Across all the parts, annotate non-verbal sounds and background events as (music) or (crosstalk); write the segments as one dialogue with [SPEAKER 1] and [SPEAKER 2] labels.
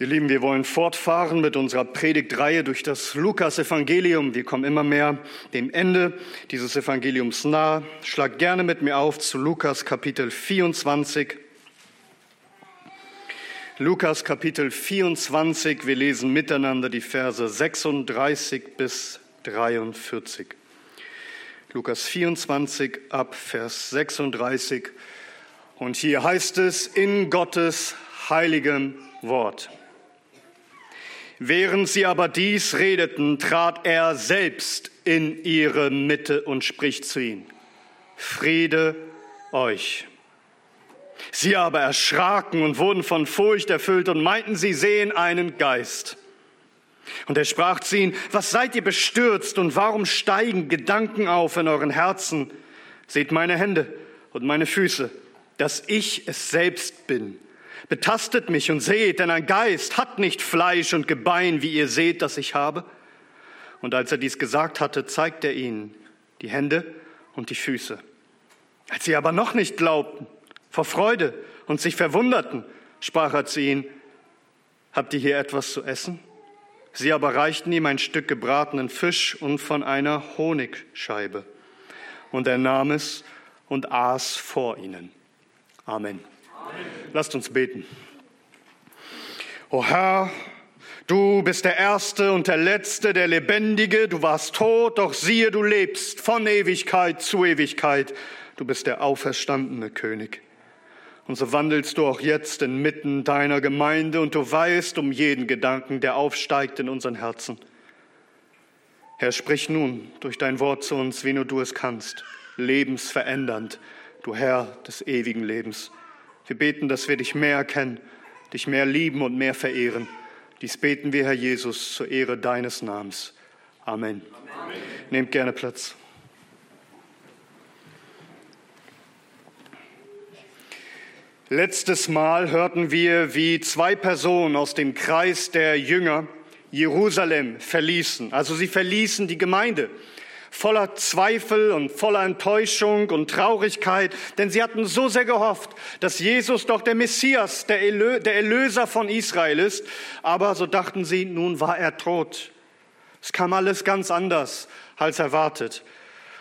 [SPEAKER 1] Ihr Lieben, wir wollen fortfahren mit unserer Predigtreihe durch das Lukas-Evangelium. Wir kommen immer mehr dem Ende dieses Evangeliums nahe. Schlag gerne mit mir auf zu Lukas Kapitel 24. Lukas Kapitel 24, wir lesen miteinander die Verse 36 bis 43. Lukas 24 ab Vers 36. Und hier heißt es in Gottes heiligem Wort. Während sie aber dies redeten, trat er selbst in ihre Mitte und spricht zu ihnen, Friede euch. Sie aber erschraken und wurden von Furcht erfüllt und meinten, sie sehen einen Geist. Und er sprach zu ihnen, was seid ihr bestürzt und warum steigen Gedanken auf in euren Herzen? Seht meine Hände und meine Füße, dass ich es selbst bin. Betastet mich und seht, denn ein Geist hat nicht Fleisch und Gebein, wie ihr seht, dass ich habe. Und als er dies gesagt hatte, zeigte er ihnen die Hände und die Füße. Als sie aber noch nicht glaubten, vor Freude und sich verwunderten, sprach er zu ihnen, habt ihr hier etwas zu essen? Sie aber reichten ihm ein Stück gebratenen Fisch und von einer Honigscheibe. Und er nahm es und aß vor ihnen. Amen. Lasst uns beten. O Herr, du bist der Erste und der Letzte, der Lebendige. Du warst tot, doch siehe, du lebst von Ewigkeit zu Ewigkeit. Du bist der auferstandene König. Und so wandelst du auch jetzt inmitten deiner Gemeinde und du weißt um jeden Gedanken, der aufsteigt in unseren Herzen. Herr, sprich nun durch dein Wort zu uns, wie nur du es kannst, lebensverändernd, du Herr des ewigen Lebens. Wir beten, dass wir dich mehr erkennen, dich mehr lieben und mehr verehren. Dies beten wir, Herr Jesus, zur Ehre deines Namens. Amen. Amen. Nehmt gerne Platz. Letztes Mal hörten wir, wie zwei Personen aus dem Kreis der Jünger Jerusalem verließen. Also sie verließen die Gemeinde voller Zweifel und voller Enttäuschung und Traurigkeit, denn sie hatten so sehr gehofft, dass Jesus doch der Messias, der, Erlöser von Israel ist. Aber so dachten sie, nun war er tot. Es kam alles ganz anders als erwartet.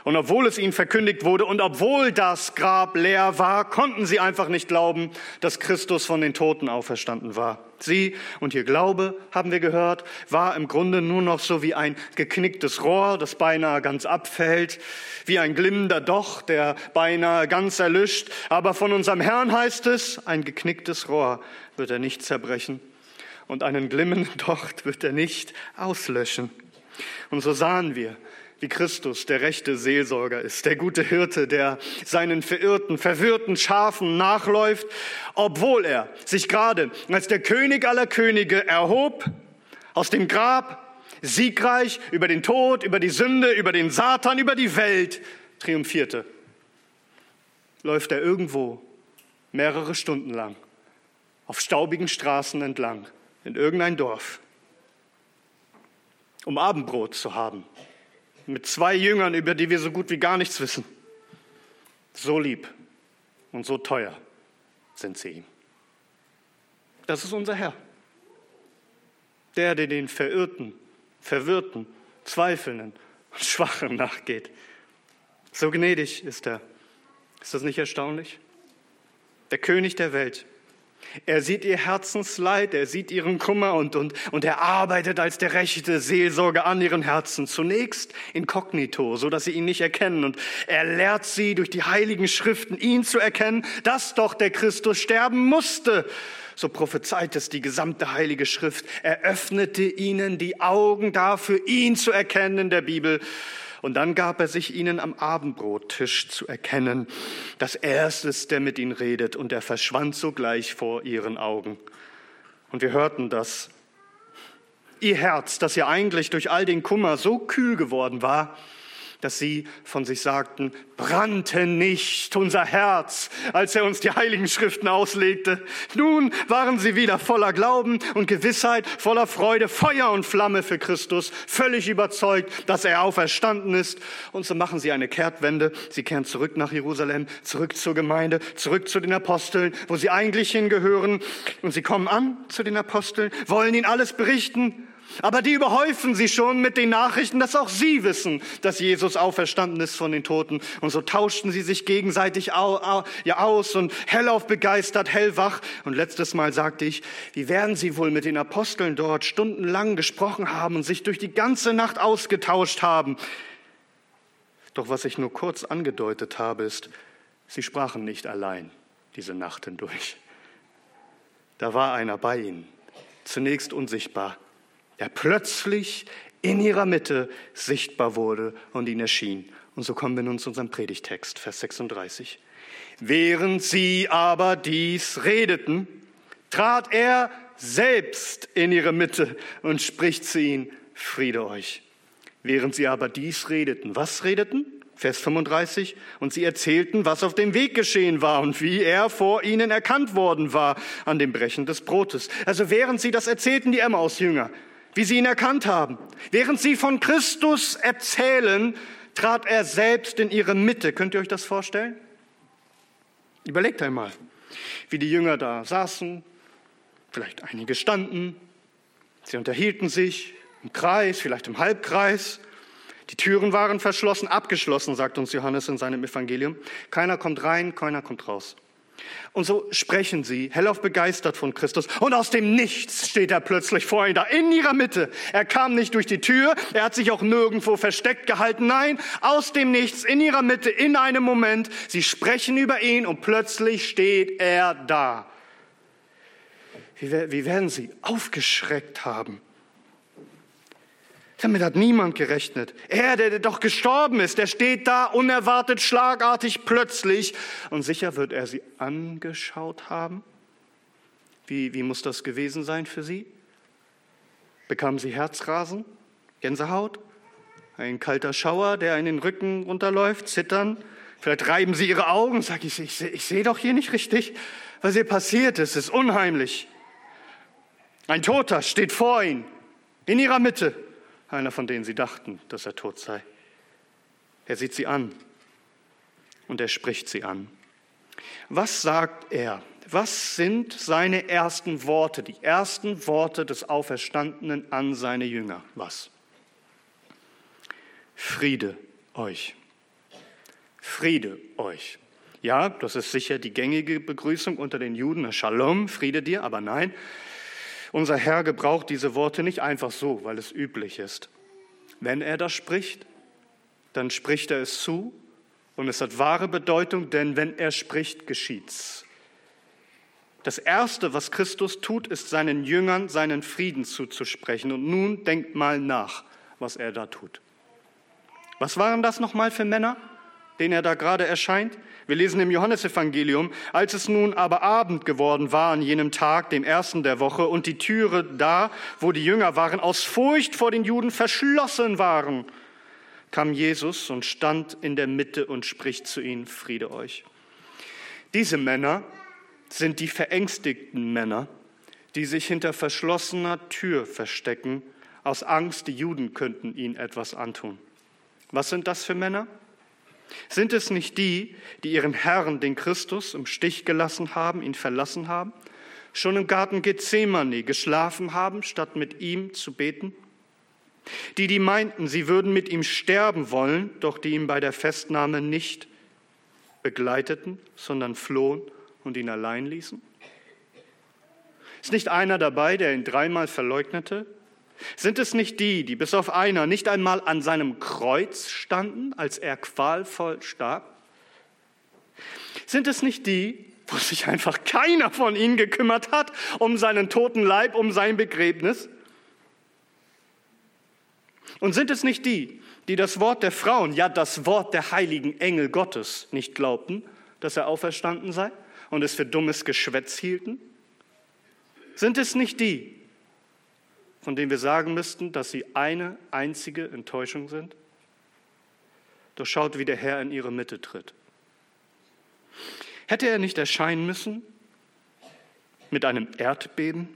[SPEAKER 1] Und obwohl es ihnen verkündigt wurde und obwohl das Grab leer war, konnten sie einfach nicht glauben, dass Christus von den Toten auferstanden war. Sie und ihr Glaube, haben wir gehört, war im Grunde nur noch so wie ein geknicktes Rohr, das beinahe ganz abfällt, wie ein glimmender Docht, der beinahe ganz erlischt. Aber von unserem Herrn heißt es, ein geknicktes Rohr wird er nicht zerbrechen und einen glimmenden (laughs) Docht wird er nicht auslöschen. Und so sahen wir, wie Christus der rechte Seelsorger ist, der gute Hirte, der seinen verirrten, verwirrten Schafen nachläuft, obwohl er sich gerade als der König aller Könige erhob, aus dem Grab, siegreich über den Tod, über die Sünde, über den Satan, über die Welt triumphierte. Läuft er irgendwo mehrere Stunden lang auf staubigen Straßen entlang in irgendein Dorf, um Abendbrot zu haben mit zwei Jüngern, über die wir so gut wie gar nichts wissen. So lieb und so teuer sind sie ihm. Das ist unser Herr. Der, der den Verirrten, Verwirrten, Zweifelnden und Schwachen nachgeht. So gnädig ist er. Ist das nicht erstaunlich? Der König der Welt, er sieht ihr Herzensleid, er sieht ihren Kummer und, und, und er arbeitet als der rechte Seelsorger an ihren Herzen. Zunächst inkognito, so dass sie ihn nicht erkennen. Und er lehrt sie durch die heiligen Schriften, ihn zu erkennen, dass doch der Christus sterben musste. So prophezeit es die gesamte heilige Schrift. Er öffnete ihnen die Augen dafür, ihn zu erkennen in der Bibel. Und dann gab er sich ihnen am Abendbrottisch zu erkennen, dass er der mit ihnen redet, und er verschwand sogleich vor ihren Augen. Und wir hörten das. Ihr Herz, das ja eigentlich durch all den Kummer so kühl geworden war, dass sie von sich sagten, brannte nicht unser Herz, als er uns die heiligen Schriften auslegte. Nun waren sie wieder voller Glauben und Gewissheit, voller Freude, Feuer und Flamme für Christus, völlig überzeugt, dass er auferstanden ist. Und so machen sie eine Kehrtwende. Sie kehren zurück nach Jerusalem, zurück zur Gemeinde, zurück zu den Aposteln, wo sie eigentlich hingehören. Und sie kommen an zu den Aposteln, wollen ihnen alles berichten. Aber die überhäufen sie schon mit den Nachrichten, dass auch sie wissen, dass Jesus auferstanden ist von den Toten. Und so tauschten sie sich gegenseitig aus und hellauf begeistert, hellwach. Und letztes Mal sagte ich, wie werden sie wohl mit den Aposteln dort stundenlang gesprochen haben und sich durch die ganze Nacht ausgetauscht haben. Doch was ich nur kurz angedeutet habe, ist, sie sprachen nicht allein diese Nacht hindurch. Da war einer bei ihnen, zunächst unsichtbar der plötzlich in ihrer Mitte sichtbar wurde und ihnen erschien. Und so kommen wir nun zu unserem Predigtext, Vers 36. Während sie aber dies redeten, trat er selbst in ihre Mitte und spricht zu ihnen, Friede euch. Während sie aber dies redeten, was redeten? Vers 35. Und sie erzählten, was auf dem Weg geschehen war und wie er vor ihnen erkannt worden war an dem Brechen des Brotes. Also während sie das erzählten, die Emmaus-Jünger, wie sie ihn erkannt haben. Während sie von Christus erzählen, trat er selbst in ihre Mitte. Könnt ihr euch das vorstellen? Überlegt einmal, wie die Jünger da saßen, vielleicht einige standen, sie unterhielten sich im Kreis, vielleicht im Halbkreis. Die Türen waren verschlossen, abgeschlossen, sagt uns Johannes in seinem Evangelium. Keiner kommt rein, keiner kommt raus. Und so sprechen sie, hellauf begeistert von Christus. Und aus dem Nichts steht er plötzlich vor ihnen da, in ihrer Mitte. Er kam nicht durch die Tür, er hat sich auch nirgendwo versteckt gehalten. Nein, aus dem Nichts, in ihrer Mitte, in einem Moment. Sie sprechen über ihn und plötzlich steht er da. Wie, wie werden sie aufgeschreckt haben? Damit hat niemand gerechnet. Er, der doch gestorben ist, der steht da unerwartet, schlagartig, plötzlich. Und sicher wird er sie angeschaut haben. Wie, wie muss das gewesen sein für sie? Bekamen sie Herzrasen, Gänsehaut, ein kalter Schauer, der in den Rücken runterläuft, zittern? Vielleicht reiben sie ihre Augen sagen, ich, ich, ich sehe doch hier nicht richtig, was hier passiert ist. Es ist unheimlich. Ein Toter steht vor ihnen, in ihrer Mitte einer von denen sie dachten, dass er tot sei. Er sieht sie an und er spricht sie an. Was sagt er? Was sind seine ersten Worte, die ersten Worte des Auferstandenen an seine Jünger? Was? Friede euch. Friede euch. Ja, das ist sicher die gängige Begrüßung unter den Juden. Shalom, Friede dir, aber nein, unser Herr gebraucht diese Worte nicht einfach so, weil es üblich ist. Wenn er das spricht, dann spricht er es zu und es hat wahre Bedeutung, denn wenn er spricht, geschieht's. Das Erste, was Christus tut, ist seinen Jüngern seinen Frieden zuzusprechen. Und nun denkt mal nach, was er da tut. Was waren das nochmal für Männer, denen er da gerade erscheint? Wir lesen im Johannesevangelium, als es nun aber Abend geworden war an jenem Tag, dem ersten der Woche, und die Türe da, wo die Jünger waren, aus Furcht vor den Juden verschlossen waren, kam Jesus und stand in der Mitte und spricht zu ihnen, Friede euch. Diese Männer sind die verängstigten Männer, die sich hinter verschlossener Tür verstecken, aus Angst, die Juden könnten ihnen etwas antun. Was sind das für Männer? Sind es nicht die, die ihren Herrn, den Christus, im Stich gelassen haben, ihn verlassen haben, schon im Garten Gethsemane geschlafen haben, statt mit ihm zu beten? Die, die meinten, sie würden mit ihm sterben wollen, doch die ihn bei der Festnahme nicht begleiteten, sondern flohen und ihn allein ließen? Ist nicht einer dabei, der ihn dreimal verleugnete, sind es nicht die, die bis auf einer nicht einmal an seinem Kreuz standen, als er qualvoll starb? Sind es nicht die, wo sich einfach keiner von ihnen gekümmert hat um seinen toten Leib, um sein Begräbnis? Und sind es nicht die, die das Wort der Frauen, ja das Wort der heiligen Engel Gottes nicht glaubten, dass er auferstanden sei und es für dummes Geschwätz hielten? Sind es nicht die, von denen wir sagen müssten, dass sie eine einzige Enttäuschung sind? Doch schaut, wie der Herr in ihre Mitte tritt. Hätte er nicht erscheinen müssen mit einem Erdbeben,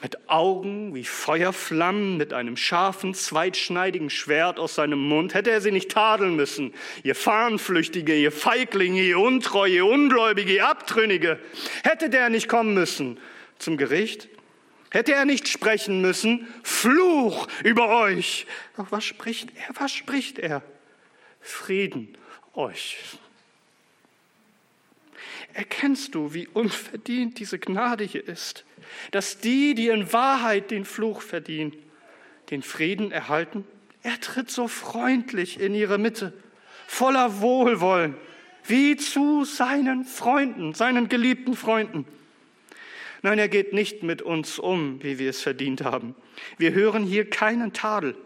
[SPEAKER 1] mit Augen wie Feuerflammen, mit einem scharfen, zweitschneidigen Schwert aus seinem Mund, hätte er sie nicht tadeln müssen. Ihr Fahnenflüchtige, ihr Feiglinge, ihr Untreue, ihr Ungläubige, ihr Abtrünnige. Hätte der nicht kommen müssen zum Gericht? Hätte er nicht sprechen müssen, Fluch über euch. Doch was spricht er? Was spricht er? Frieden euch. Erkennst du, wie unverdient diese Gnade hier ist? Dass die, die in Wahrheit den Fluch verdienen, den Frieden erhalten? Er tritt so freundlich in ihre Mitte, voller Wohlwollen, wie zu seinen Freunden, seinen geliebten Freunden. Nein, er geht nicht mit uns um, wie wir es verdient haben. Wir hören hier keinen Tadel,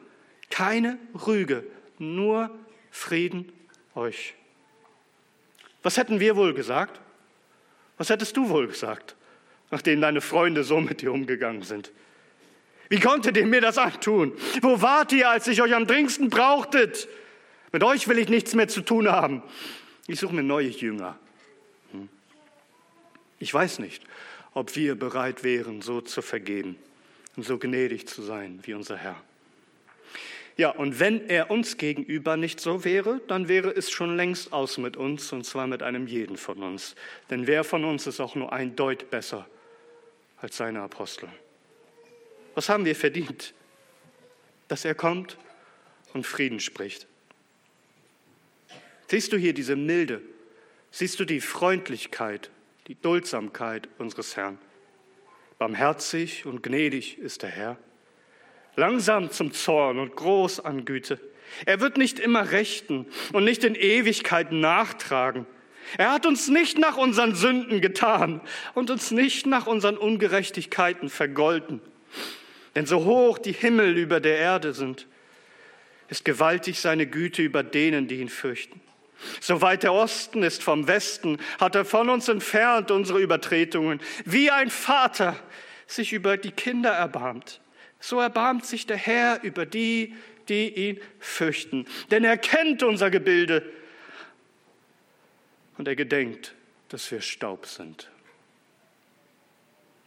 [SPEAKER 1] keine Rüge, nur Frieden euch. Was hätten wir wohl gesagt? Was hättest du wohl gesagt, nachdem deine Freunde so mit dir umgegangen sind? Wie konntet ihr mir das antun? Wo wart ihr, als ich euch am dringendsten brauchtet? Mit euch will ich nichts mehr zu tun haben. Ich suche mir neue Jünger. Hm? Ich weiß nicht, ob wir bereit wären, so zu vergeben und so gnädig zu sein wie unser Herr. Ja, und wenn er uns gegenüber nicht so wäre, dann wäre es schon längst aus mit uns, und zwar mit einem jeden von uns. Denn wer von uns ist auch nur ein Deut besser als seine Apostel? Was haben wir verdient? Dass er kommt und Frieden spricht. Siehst du hier diese Milde? Siehst du die Freundlichkeit, die Duldsamkeit unseres Herrn? Barmherzig und gnädig ist der Herr langsam zum Zorn und groß an Güte. Er wird nicht immer rechten und nicht in Ewigkeit nachtragen. Er hat uns nicht nach unseren Sünden getan und uns nicht nach unseren Ungerechtigkeiten vergolten. Denn so hoch die Himmel über der Erde sind, ist gewaltig seine Güte über denen, die ihn fürchten. So weit der Osten ist vom Westen, hat er von uns entfernt unsere Übertretungen, wie ein Vater sich über die Kinder erbarmt so erbarmt sich der Herr über die, die ihn fürchten. Denn er kennt unser Gebilde und er gedenkt, dass wir Staub sind.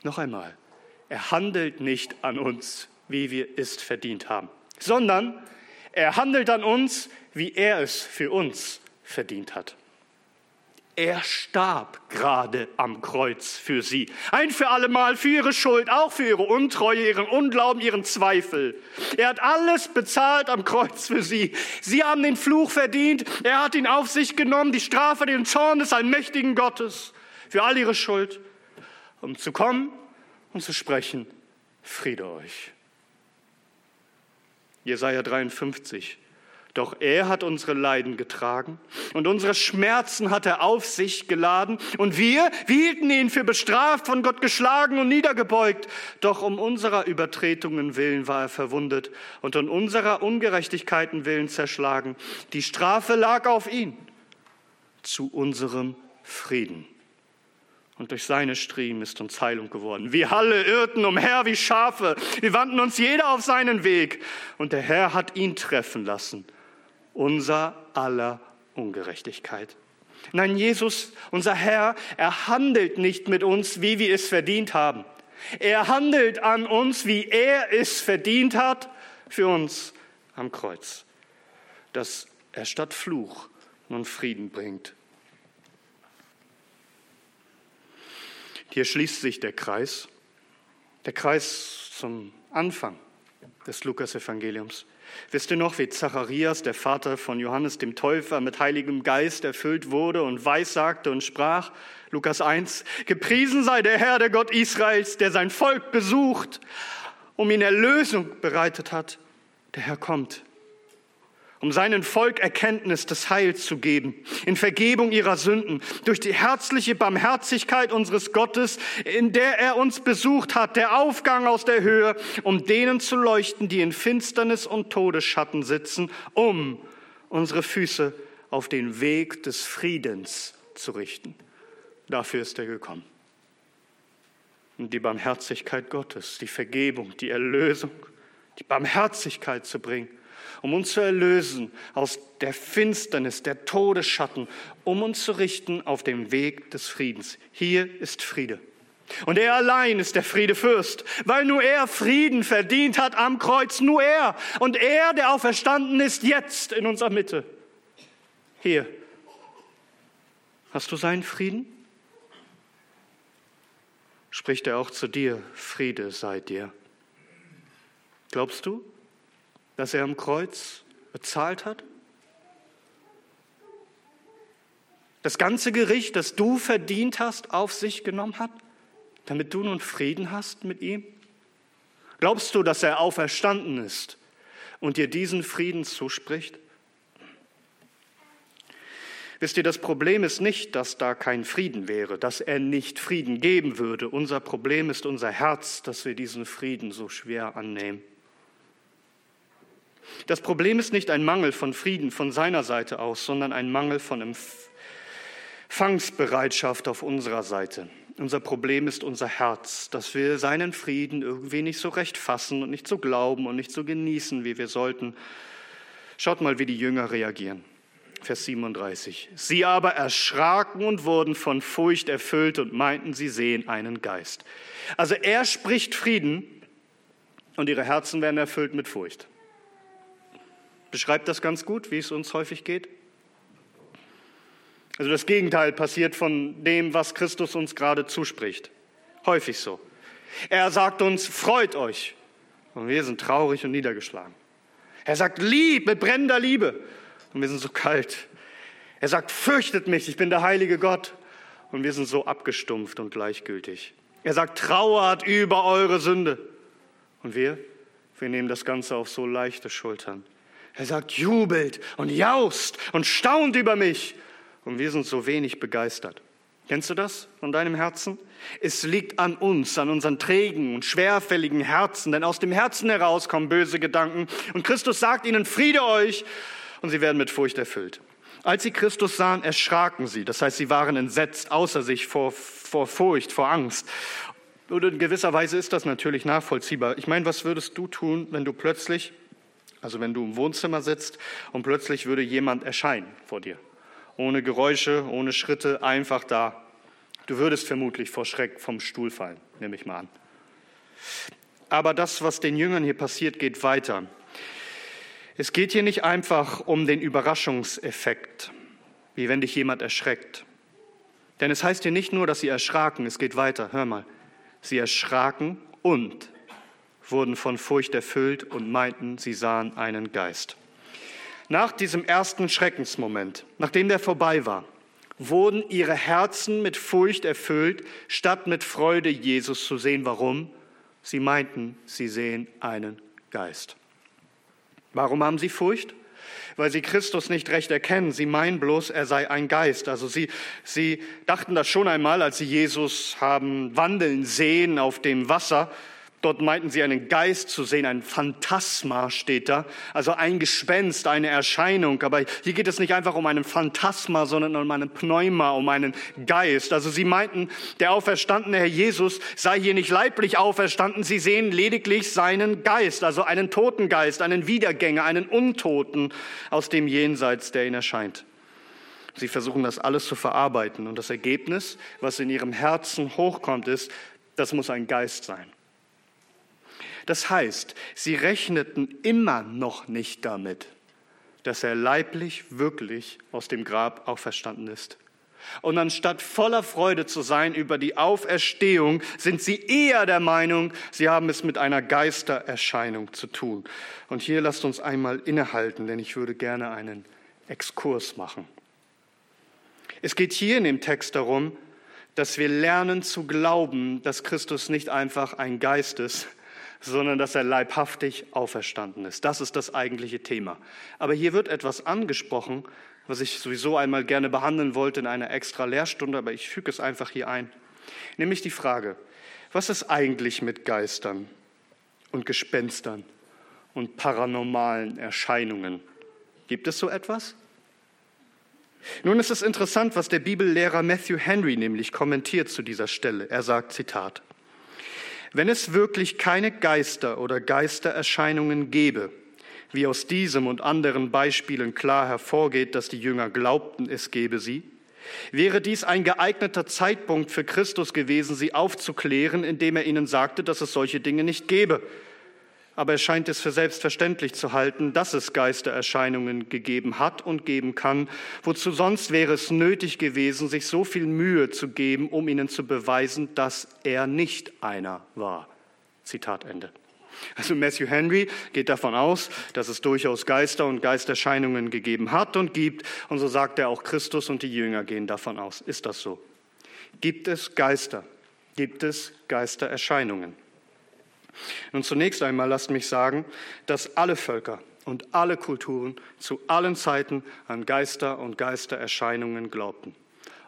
[SPEAKER 1] Noch einmal, er handelt nicht an uns, wie wir es verdient haben, sondern er handelt an uns, wie er es für uns verdient hat. Er starb gerade am Kreuz für sie. Ein für allemal für ihre Schuld, auch für ihre Untreue, ihren Unglauben, ihren Zweifel. Er hat alles bezahlt am Kreuz für sie. Sie haben den Fluch verdient. Er hat ihn auf sich genommen, die Strafe, den Zorn des allmächtigen Gottes für all ihre Schuld, um zu kommen und zu sprechen, Friede euch. Jesaja 53. Doch er hat unsere Leiden getragen und unsere Schmerzen hat er auf sich geladen. Und wir, wir hielten ihn für bestraft, von Gott geschlagen und niedergebeugt. Doch um unserer Übertretungen willen war er verwundet und um unserer Ungerechtigkeiten willen zerschlagen. Die Strafe lag auf ihn zu unserem Frieden. Und durch seine Striemen ist uns Heilung geworden. Wir alle irrten umher wie Schafe. Wir wandten uns jeder auf seinen Weg. Und der Herr hat ihn treffen lassen unser aller Ungerechtigkeit. Nein, Jesus, unser Herr, er handelt nicht mit uns, wie wir es verdient haben. Er handelt an uns, wie er es verdient hat, für uns am Kreuz, dass er statt Fluch nun Frieden bringt. Hier schließt sich der Kreis, der Kreis zum Anfang des Lukas-Evangeliums. Wisst ihr noch, wie Zacharias, der Vater von Johannes dem Täufer, mit heiligem Geist erfüllt wurde und weissagte und sprach? Lukas 1, gepriesen sei der Herr, der Gott Israels, der sein Volk besucht, um ihn Erlösung bereitet hat. Der Herr kommt um seinen Volk Erkenntnis des Heils zu geben, in Vergebung ihrer Sünden, durch die herzliche Barmherzigkeit unseres Gottes, in der er uns besucht hat, der Aufgang aus der Höhe, um denen zu leuchten, die in Finsternis und Todesschatten sitzen, um unsere Füße auf den Weg des Friedens zu richten. Dafür ist er gekommen. Und die Barmherzigkeit Gottes, die Vergebung, die Erlösung, die Barmherzigkeit zu bringen um uns zu erlösen aus der Finsternis, der Todesschatten, um uns zu richten auf dem Weg des Friedens. Hier ist Friede. Und er allein ist der Friedefürst, weil nur er Frieden verdient hat am Kreuz, nur er. Und er, der auferstanden ist, jetzt in unserer Mitte. Hier. Hast du seinen Frieden? Spricht er auch zu dir, Friede sei dir. Glaubst du, dass er am Kreuz bezahlt hat? Das ganze Gericht, das du verdient hast, auf sich genommen hat? damit du nun Frieden hast mit ihm? Glaubst du, dass er auferstanden ist und dir diesen Frieden zuspricht? Wisst ihr, das Problem ist nicht, dass da kein Frieden wäre, dass er nicht Frieden geben würde. Unser Problem ist unser Herz, dass wir diesen Frieden so schwer annehmen. Das Problem ist nicht ein Mangel von Frieden von seiner Seite aus, sondern ein Mangel von Empfangsbereitschaft auf unserer Seite. Unser Problem ist unser Herz, dass wir seinen Frieden irgendwie nicht so recht fassen und nicht so glauben und nicht so genießen, wie wir sollten. Schaut mal, wie die Jünger reagieren. Vers 37. Sie aber erschraken und wurden von Furcht erfüllt und meinten, sie sehen einen Geist. Also er spricht Frieden und ihre Herzen werden erfüllt mit Furcht. Beschreibt das ganz gut, wie es uns häufig geht? Also das Gegenteil passiert von dem, was Christus uns gerade zuspricht. Häufig so. Er sagt uns, freut euch. Und wir sind traurig und niedergeschlagen. Er sagt, lieb mit brennender Liebe. Und wir sind so kalt. Er sagt, fürchtet mich, ich bin der heilige Gott. Und wir sind so abgestumpft und gleichgültig. Er sagt, trauert über eure Sünde. Und wir, wir nehmen das Ganze auf so leichte Schultern. Er sagt, jubelt und jaust und staunt über mich und wir sind so wenig begeistert. Kennst du das von deinem Herzen? Es liegt an uns, an unseren trägen und schwerfälligen Herzen, denn aus dem Herzen heraus kommen böse Gedanken. Und Christus sagt ihnen, Friede euch, und sie werden mit Furcht erfüllt. Als sie Christus sahen, erschraken sie. Das heißt, sie waren entsetzt, außer sich vor, vor Furcht, vor Angst. Und in gewisser Weise ist das natürlich nachvollziehbar. Ich meine, was würdest du tun, wenn du plötzlich, also wenn du im Wohnzimmer sitzt und plötzlich würde jemand erscheinen vor dir? ohne Geräusche, ohne Schritte, einfach da. Du würdest vermutlich vor Schreck vom Stuhl fallen, nehme ich mal an. Aber das, was den Jüngern hier passiert, geht weiter. Es geht hier nicht einfach um den Überraschungseffekt, wie wenn dich jemand erschreckt. Denn es heißt hier nicht nur, dass sie erschraken, es geht weiter. Hör mal. Sie erschraken und wurden von Furcht erfüllt und meinten, sie sahen einen Geist. Nach diesem ersten Schreckensmoment, nachdem der vorbei war, wurden ihre Herzen mit Furcht erfüllt, statt mit Freude Jesus zu sehen. Warum? Sie meinten, sie sehen einen Geist. Warum haben sie Furcht? Weil sie Christus nicht recht erkennen. Sie meinen bloß, er sei ein Geist. Also sie, sie dachten das schon einmal, als sie Jesus haben wandeln sehen auf dem Wasser. Dort meinten sie einen Geist zu sehen, ein Phantasma steht da, also ein Gespenst, eine Erscheinung. Aber hier geht es nicht einfach um einen Phantasma, sondern um einen Pneuma, um einen Geist. Also sie meinten, der auferstandene Herr Jesus sei hier nicht leiblich auferstanden, sie sehen lediglich seinen Geist, also einen toten Geist, einen Wiedergänger, einen Untoten aus dem Jenseits, der ihn erscheint. Sie versuchen das alles zu verarbeiten und das Ergebnis, was in ihrem Herzen hochkommt, ist, das muss ein Geist sein. Das heißt, sie rechneten immer noch nicht damit, dass er leiblich wirklich aus dem Grab auferstanden ist. Und anstatt voller Freude zu sein über die Auferstehung, sind sie eher der Meinung, sie haben es mit einer Geistererscheinung zu tun. Und hier lasst uns einmal innehalten, denn ich würde gerne einen Exkurs machen. Es geht hier in dem Text darum, dass wir lernen zu glauben, dass Christus nicht einfach ein Geist ist, sondern dass er leibhaftig auferstanden ist. Das ist das eigentliche Thema. Aber hier wird etwas angesprochen, was ich sowieso einmal gerne behandeln wollte in einer extra Lehrstunde, aber ich füge es einfach hier ein. Nämlich die Frage, was ist eigentlich mit Geistern und Gespenstern und paranormalen Erscheinungen? Gibt es so etwas? Nun ist es interessant, was der Bibellehrer Matthew Henry nämlich kommentiert zu dieser Stelle. Er sagt, Zitat, wenn es wirklich keine Geister oder Geistererscheinungen gäbe, wie aus diesem und anderen Beispielen klar hervorgeht, dass die Jünger glaubten, es gebe sie, wäre dies ein geeigneter Zeitpunkt für Christus gewesen, sie aufzuklären, indem er ihnen sagte, dass es solche Dinge nicht gebe. Aber er scheint es für selbstverständlich zu halten, dass es Geistererscheinungen gegeben hat und geben kann. Wozu sonst wäre es nötig gewesen, sich so viel Mühe zu geben, um ihnen zu beweisen, dass er nicht einer war. Zitat Ende. Also Matthew Henry geht davon aus, dass es durchaus Geister und Geisterscheinungen gegeben hat und gibt. Und so sagt er auch, Christus und die Jünger gehen davon aus. Ist das so? Gibt es Geister? Gibt es Geistererscheinungen? Nun zunächst einmal lasst mich sagen, dass alle Völker und alle Kulturen zu allen Zeiten an Geister und Geistererscheinungen glaubten.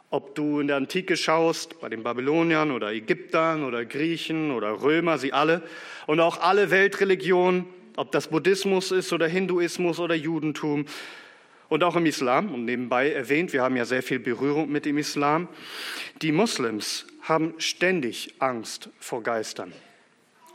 [SPEAKER 1] Ob du in der Antike schaust, bei den Babyloniern oder Ägyptern oder Griechen oder Römer, sie alle, und auch alle Weltreligionen, ob das Buddhismus ist oder Hinduismus oder Judentum und auch im Islam, und nebenbei erwähnt, wir haben ja sehr viel Berührung mit dem Islam, die Muslims haben ständig Angst vor Geistern.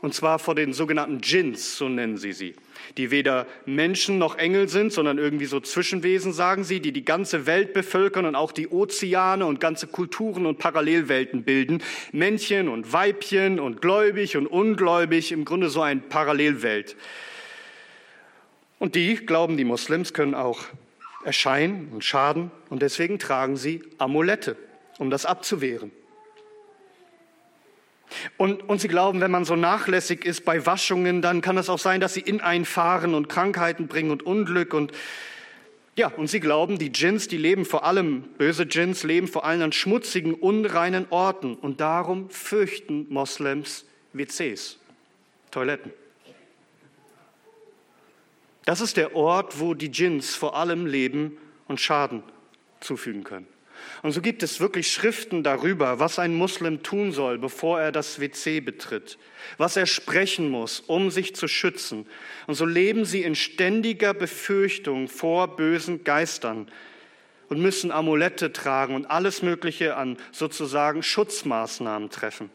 [SPEAKER 1] Und zwar vor den sogenannten Djinns, so nennen sie sie, die weder Menschen noch Engel sind, sondern irgendwie so Zwischenwesen, sagen sie, die die ganze Welt bevölkern und auch die Ozeane und ganze Kulturen und Parallelwelten bilden. Männchen und Weibchen und gläubig und ungläubig, im Grunde so eine Parallelwelt. Und die, glauben die Muslims, können auch erscheinen und schaden und deswegen tragen sie Amulette, um das abzuwehren. Und, und sie glauben, wenn man so nachlässig ist bei Waschungen, dann kann es auch sein, dass sie in einfahren und Krankheiten bringen und Unglück. Und ja, und sie glauben, die Djinns, die leben vor allem, böse Djinns leben vor allem an schmutzigen, unreinen Orten. Und darum fürchten Moslems WCs, Toiletten. Das ist der Ort, wo die Djinns vor allem leben und Schaden zufügen können. Und so gibt es wirklich Schriften darüber, was ein Muslim tun soll, bevor er das WC betritt, was er sprechen muss, um sich zu schützen. Und so leben sie in ständiger Befürchtung vor bösen Geistern und müssen Amulette tragen und alles Mögliche an sozusagen Schutzmaßnahmen treffen.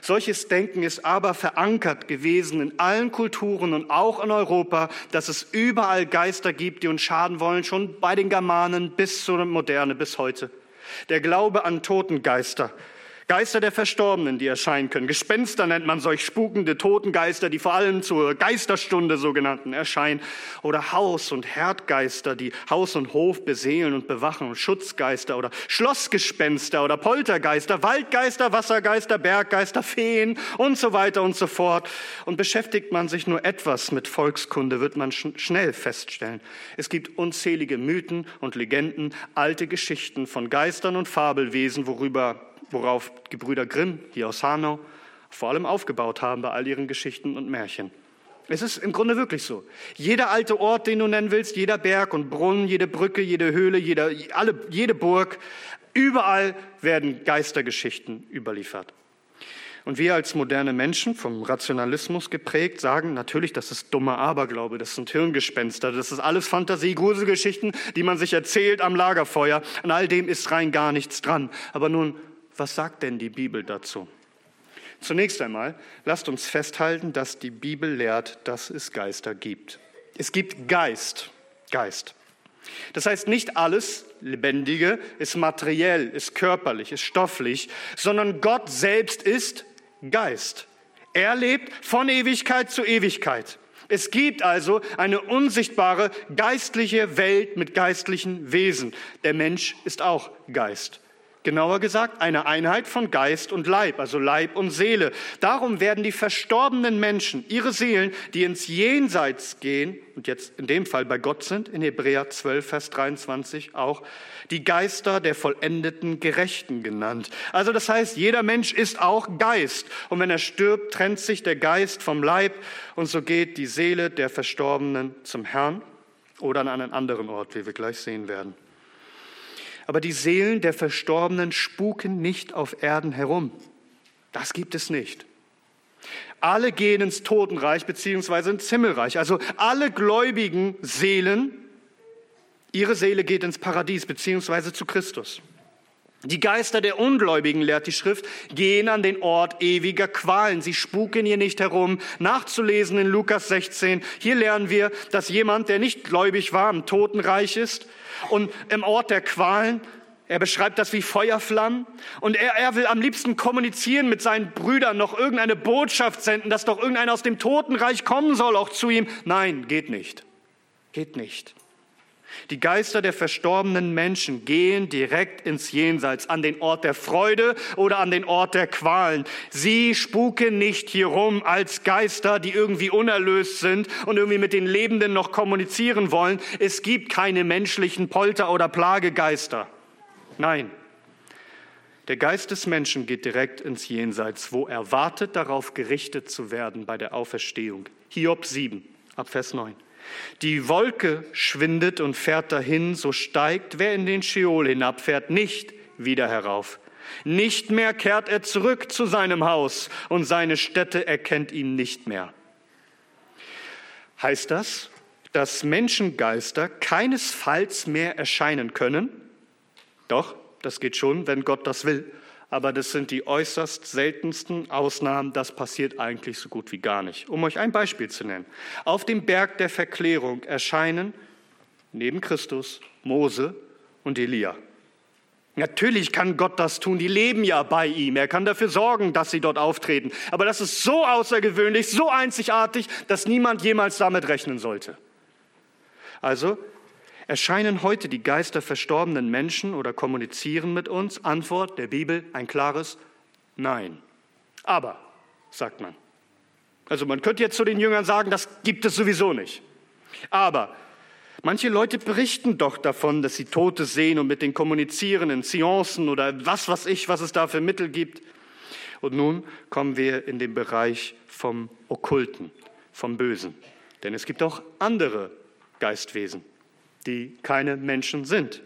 [SPEAKER 1] Solches Denken ist aber verankert gewesen in allen Kulturen und auch in Europa, dass es überall Geister gibt, die uns schaden wollen, schon bei den Germanen bis zur Moderne, bis heute. Der Glaube an Totengeister Geister der Verstorbenen, die erscheinen können. Gespenster nennt man solch spukende Totengeister, die vor allem zur Geisterstunde sogenannten erscheinen. Oder Haus- und Herdgeister, die Haus und Hof beseelen und bewachen. Schutzgeister oder Schlossgespenster oder Poltergeister, Waldgeister, Wassergeister, Berggeister, Feen und so weiter und so fort. Und beschäftigt man sich nur etwas mit Volkskunde, wird man sch schnell feststellen. Es gibt unzählige Mythen und Legenden, alte Geschichten von Geistern und Fabelwesen, worüber worauf die Brüder Grimm hier aus Hanau vor allem aufgebaut haben bei all ihren Geschichten und Märchen. Es ist im Grunde wirklich so. Jeder alte Ort, den du nennen willst, jeder Berg und Brunnen, jede Brücke, jede Höhle, jede, alle, jede Burg, überall werden Geistergeschichten überliefert. Und wir als moderne Menschen, vom Rationalismus geprägt, sagen natürlich, das ist dummer Aberglaube, das sind Hirngespenster, das ist alles Fantasie, Gruselgeschichten, die man sich erzählt am Lagerfeuer. An all dem ist rein gar nichts dran. Aber nun was sagt denn die Bibel dazu? Zunächst einmal, lasst uns festhalten, dass die Bibel lehrt, dass es Geister gibt. Es gibt Geist, Geist. Das heißt, nicht alles Lebendige ist materiell, ist körperlich, ist stofflich, sondern Gott selbst ist Geist. Er lebt von Ewigkeit zu Ewigkeit. Es gibt also eine unsichtbare geistliche Welt mit geistlichen Wesen. Der Mensch ist auch Geist. Genauer gesagt, eine Einheit von Geist und Leib, also Leib und Seele. Darum werden die verstorbenen Menschen, ihre Seelen, die ins Jenseits gehen, und jetzt in dem Fall bei Gott sind, in Hebräer 12, Vers 23 auch, die Geister der vollendeten Gerechten genannt. Also das heißt, jeder Mensch ist auch Geist. Und wenn er stirbt, trennt sich der Geist vom Leib und so geht die Seele der Verstorbenen zum Herrn oder an einen anderen Ort, wie wir gleich sehen werden. Aber die Seelen der Verstorbenen spuken nicht auf Erden herum. Das gibt es nicht. Alle gehen ins Totenreich beziehungsweise ins Himmelreich. Also alle gläubigen Seelen, ihre Seele geht ins Paradies beziehungsweise zu Christus. Die Geister der Ungläubigen, lehrt die Schrift, gehen an den Ort ewiger Qualen. Sie spuken hier nicht herum. Nachzulesen in Lukas 16. Hier lernen wir, dass jemand, der nicht gläubig war, im Totenreich ist und im Ort der Qualen. Er beschreibt das wie Feuerflammen und er, er will am liebsten kommunizieren mit seinen Brüdern, noch irgendeine Botschaft senden, dass doch irgendeiner aus dem Totenreich kommen soll, auch zu ihm. Nein, geht nicht. Geht nicht. Die Geister der verstorbenen Menschen gehen direkt ins Jenseits, an den Ort der Freude oder an den Ort der Qualen. Sie spuken nicht hier rum als Geister, die irgendwie unerlöst sind und irgendwie mit den Lebenden noch kommunizieren wollen. Es gibt keine menschlichen Polter- oder Plagegeister. Nein. Der Geist des Menschen geht direkt ins Jenseits, wo er wartet darauf, gerichtet zu werden bei der Auferstehung. Hiob 7, ab Vers 9. Die Wolke schwindet und fährt dahin, so steigt, wer in den Scheol hinabfährt, nicht wieder herauf. Nicht mehr kehrt er zurück zu seinem Haus und seine Stätte erkennt ihn nicht mehr. Heißt das, dass Menschengeister keinesfalls mehr erscheinen können? Doch, das geht schon, wenn Gott das will aber das sind die äußerst seltensten Ausnahmen. Das passiert eigentlich so gut wie gar nicht. Um euch ein Beispiel zu nennen. Auf dem Berg der Verklärung erscheinen neben Christus Mose und Elia. Natürlich kann Gott das tun, die leben ja bei ihm. Er kann dafür sorgen, dass sie dort auftreten. Aber das ist so außergewöhnlich, so einzigartig, dass niemand jemals damit rechnen sollte. Also Erscheinen heute die Geister verstorbenen Menschen oder kommunizieren mit uns? Antwort der Bibel ein klares Nein. Aber, sagt man. Also man könnte jetzt zu den Jüngern sagen, das gibt es sowieso nicht. Aber manche Leute berichten doch davon, dass sie Tote sehen und mit denen kommunizieren in Seancen oder was weiß ich, was es da für Mittel gibt. Und nun kommen wir in den Bereich vom Okkulten, vom Bösen. Denn es gibt auch andere Geistwesen die keine Menschen sind.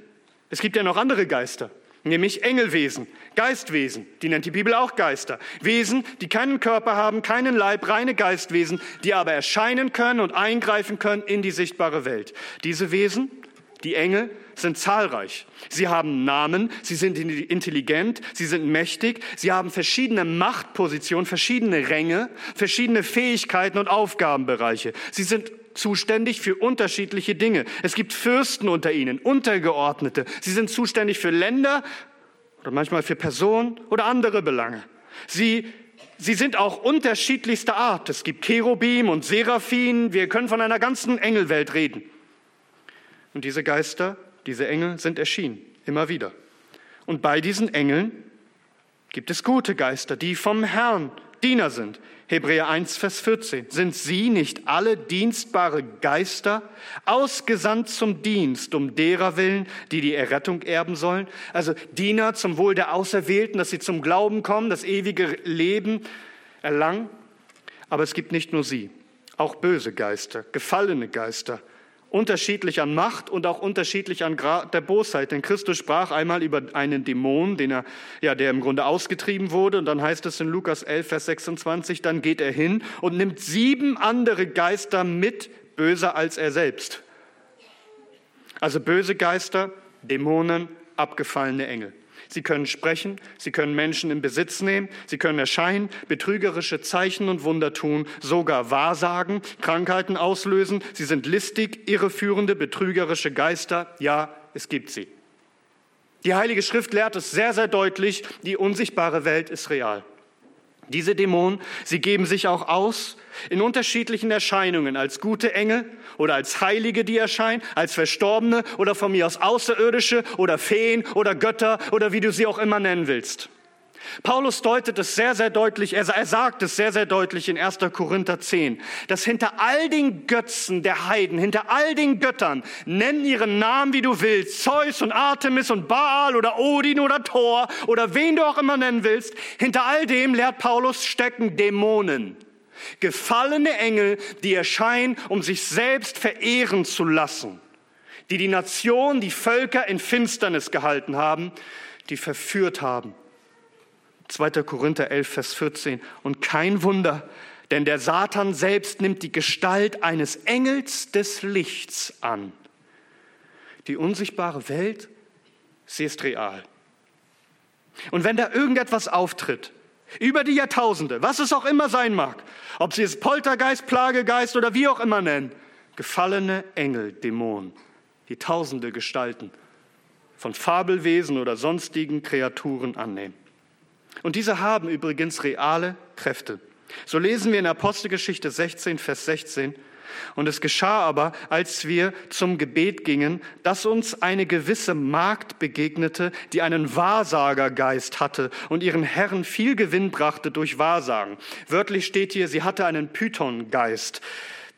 [SPEAKER 1] Es gibt ja noch andere Geister, nämlich Engelwesen, Geistwesen, die nennt die Bibel auch Geister. Wesen, die keinen Körper haben, keinen Leib, reine Geistwesen, die aber erscheinen können und eingreifen können in die sichtbare Welt. Diese Wesen, die Engel, sind zahlreich. Sie haben Namen, sie sind intelligent, sie sind mächtig, sie haben verschiedene Machtpositionen, verschiedene Ränge, verschiedene Fähigkeiten und Aufgabenbereiche. Sie sind zuständig für unterschiedliche Dinge. Es gibt Fürsten unter ihnen, Untergeordnete. Sie sind zuständig für Länder oder manchmal für Personen oder andere Belange. Sie, sie sind auch unterschiedlichster Art. Es gibt Cherubim und Seraphim. Wir können von einer ganzen Engelwelt reden. Und diese Geister, diese Engel sind erschienen, immer wieder. Und bei diesen Engeln gibt es gute Geister, die vom Herrn Diener sind. Hebräer 1, Vers 14. Sind sie nicht alle dienstbare Geister, ausgesandt zum Dienst, um derer willen, die die Errettung erben sollen? Also Diener zum Wohl der Auserwählten, dass sie zum Glauben kommen, das ewige Leben erlangen. Aber es gibt nicht nur sie, auch böse Geister, gefallene Geister, unterschiedlich an Macht und auch unterschiedlich an Grad der Bosheit. Denn Christus sprach einmal über einen Dämon, den er, ja, der im Grunde ausgetrieben wurde. Und dann heißt es in Lukas 11, Vers 26, dann geht er hin und nimmt sieben andere Geister mit, böser als er selbst. Also böse Geister, Dämonen, abgefallene Engel. Sie können sprechen, sie können Menschen in Besitz nehmen, sie können erscheinen, betrügerische Zeichen und Wunder tun, sogar Wahrsagen, Krankheiten auslösen. Sie sind listig, irreführende, betrügerische Geister. Ja, es gibt sie. Die Heilige Schrift lehrt es sehr, sehr deutlich, die unsichtbare Welt ist real. Diese Dämonen, sie geben sich auch aus in unterschiedlichen Erscheinungen als gute Engel oder als Heilige, die erscheinen, als Verstorbene oder von mir aus Außerirdische oder Feen oder Götter oder wie du sie auch immer nennen willst. Paulus deutet es sehr, sehr deutlich, er, sagt es sehr, sehr deutlich in 1. Korinther 10, dass hinter all den Götzen der Heiden, hinter all den Göttern, nenn ihren Namen, wie du willst, Zeus und Artemis und Baal oder Odin oder Thor oder wen du auch immer nennen willst, hinter all dem, lehrt Paulus, stecken Dämonen. Gefallene Engel, die erscheinen, um sich selbst verehren zu lassen, die die Nation, die Völker in Finsternis gehalten haben, die verführt haben 2. Korinther 11, Vers 14. Und kein Wunder, denn der Satan selbst nimmt die Gestalt eines Engels des Lichts an. Die unsichtbare Welt, sie ist real. Und wenn da irgendetwas auftritt, über die Jahrtausende, was es auch immer sein mag, ob sie es Poltergeist, Plagegeist oder wie auch immer nennen, gefallene Engel, Dämonen, die tausende Gestalten von Fabelwesen oder sonstigen Kreaturen annehmen. Und diese haben übrigens reale Kräfte. So lesen wir in Apostelgeschichte 16, Vers 16, und es geschah aber, als wir zum Gebet gingen, dass uns eine gewisse Magd begegnete, die einen Wahrsagergeist hatte und ihren Herren viel Gewinn brachte durch Wahrsagen. Wörtlich steht hier, sie hatte einen Pythongeist.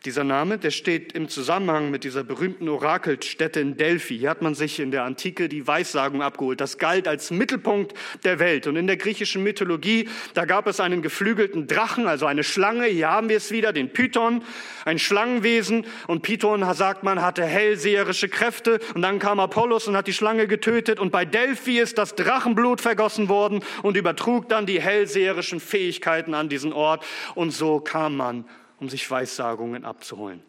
[SPEAKER 1] Dieser Name, der steht im Zusammenhang mit dieser berühmten Orakelstätte in Delphi. Hier hat man sich in der Antike die Weissagung abgeholt. Das galt als Mittelpunkt der Welt. Und in der griechischen Mythologie, da gab es einen geflügelten Drachen, also eine Schlange. Hier haben wir es wieder, den Python, ein Schlangenwesen. Und Python, sagt man, hatte hellseherische Kräfte. Und dann kam Apollos und hat die Schlange getötet. Und bei Delphi ist das Drachenblut vergossen worden und übertrug dann die hellseherischen Fähigkeiten an diesen Ort. Und so kam man um sich Weissagungen abzuholen.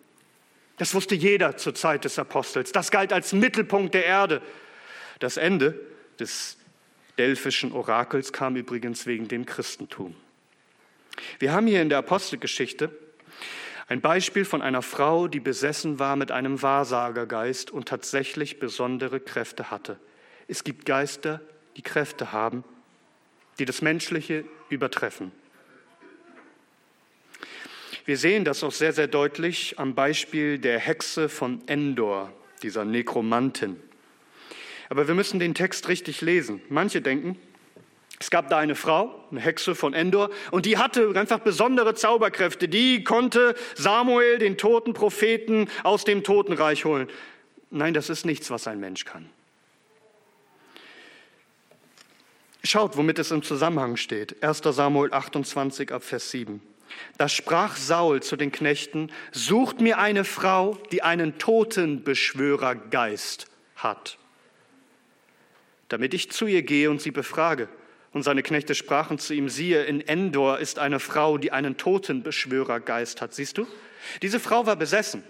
[SPEAKER 1] Das wusste jeder zur Zeit des Apostels. Das galt als Mittelpunkt der Erde. Das Ende des delphischen Orakels kam übrigens wegen dem Christentum. Wir haben hier in der Apostelgeschichte ein Beispiel von einer Frau, die besessen war mit einem Wahrsagergeist und tatsächlich besondere Kräfte hatte. Es gibt Geister, die Kräfte haben, die das Menschliche übertreffen. Wir sehen das auch sehr, sehr deutlich am Beispiel der Hexe von Endor, dieser Nekromantin. Aber wir müssen den Text richtig lesen. Manche denken, es gab da eine Frau, eine Hexe von Endor, und die hatte einfach besondere Zauberkräfte. Die konnte Samuel, den toten Propheten, aus dem Totenreich holen. Nein, das ist nichts, was ein Mensch kann. Schaut, womit es im Zusammenhang steht. 1 Samuel 28 ab Vers 7. Da sprach Saul zu den Knechten, sucht mir eine Frau, die einen Totenbeschwörergeist hat, damit ich zu ihr gehe und sie befrage. Und seine Knechte sprachen zu ihm, siehe, in Endor ist eine Frau, die einen Totenbeschwörergeist hat. Siehst du? Diese Frau war besessen.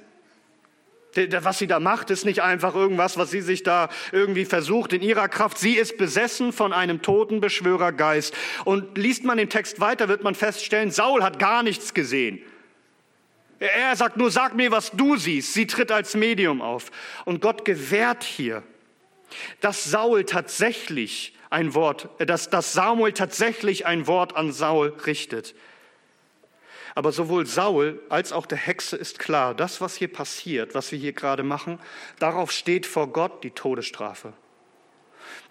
[SPEAKER 1] Was sie da macht, ist nicht einfach irgendwas, was sie sich da irgendwie versucht in ihrer Kraft. Sie ist besessen von einem Totenbeschwörergeist. Und liest man den Text weiter, wird man feststellen, Saul hat gar nichts gesehen. Er sagt nur, sag mir, was du siehst. Sie tritt als Medium auf. Und Gott gewährt hier, dass Saul tatsächlich ein Wort, dass, dass Samuel tatsächlich ein Wort an Saul richtet. Aber sowohl Saul als auch der Hexe ist klar, das, was hier passiert, was wir hier gerade machen, darauf steht vor Gott die Todesstrafe.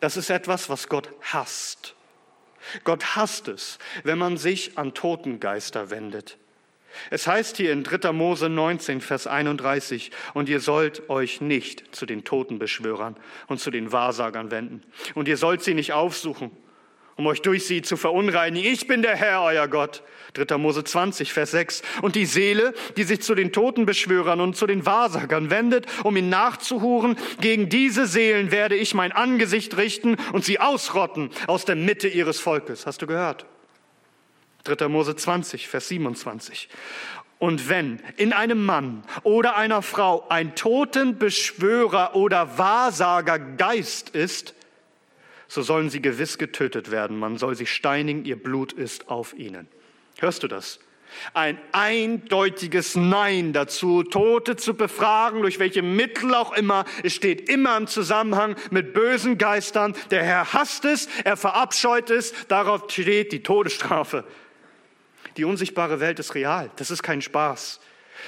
[SPEAKER 1] Das ist etwas, was Gott hasst. Gott hasst es, wenn man sich an Totengeister wendet. Es heißt hier in 3. Mose 19, Vers 31, und ihr sollt euch nicht zu den Totenbeschwörern und zu den Wahrsagern wenden. Und ihr sollt sie nicht aufsuchen um euch durch sie zu verunreinigen. Ich bin der Herr, euer Gott. 3. Mose 20, Vers 6. Und die Seele, die sich zu den Totenbeschwörern und zu den Wahrsagern wendet, um ihn nachzuhuren, gegen diese Seelen werde ich mein Angesicht richten und sie ausrotten aus der Mitte ihres Volkes. Hast du gehört? 3. Mose 20, Vers 27. Und wenn in einem Mann oder einer Frau ein Totenbeschwörer oder Wahrsagergeist ist, so sollen sie gewiss getötet werden. Man soll sie steinigen, ihr Blut ist auf ihnen. Hörst du das? Ein eindeutiges Nein dazu, Tote zu befragen, durch welche Mittel auch immer. Es steht immer im Zusammenhang mit bösen Geistern. Der Herr hasst es, er verabscheut es, darauf steht die Todesstrafe. Die unsichtbare Welt ist real, das ist kein Spaß.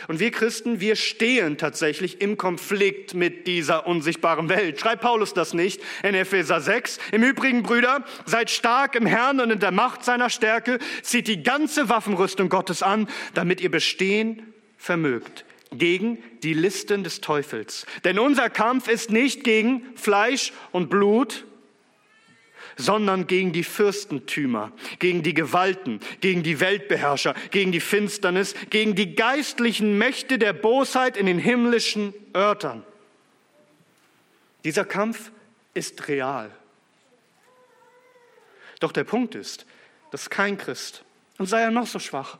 [SPEAKER 1] Und wir Christen, wir stehen tatsächlich im Konflikt mit dieser unsichtbaren Welt. Schreibt Paulus das nicht in Epheser 6? Im Übrigen, Brüder, seid stark im Herrn und in der Macht seiner Stärke, zieht die ganze Waffenrüstung Gottes an, damit ihr bestehen vermögt gegen die Listen des Teufels. Denn unser Kampf ist nicht gegen Fleisch und Blut, sondern gegen die Fürstentümer, gegen die Gewalten, gegen die Weltbeherrscher, gegen die Finsternis, gegen die geistlichen Mächte der Bosheit in den himmlischen Örtern. Dieser Kampf ist real. Doch der Punkt ist, dass kein Christ, und sei er noch so schwach,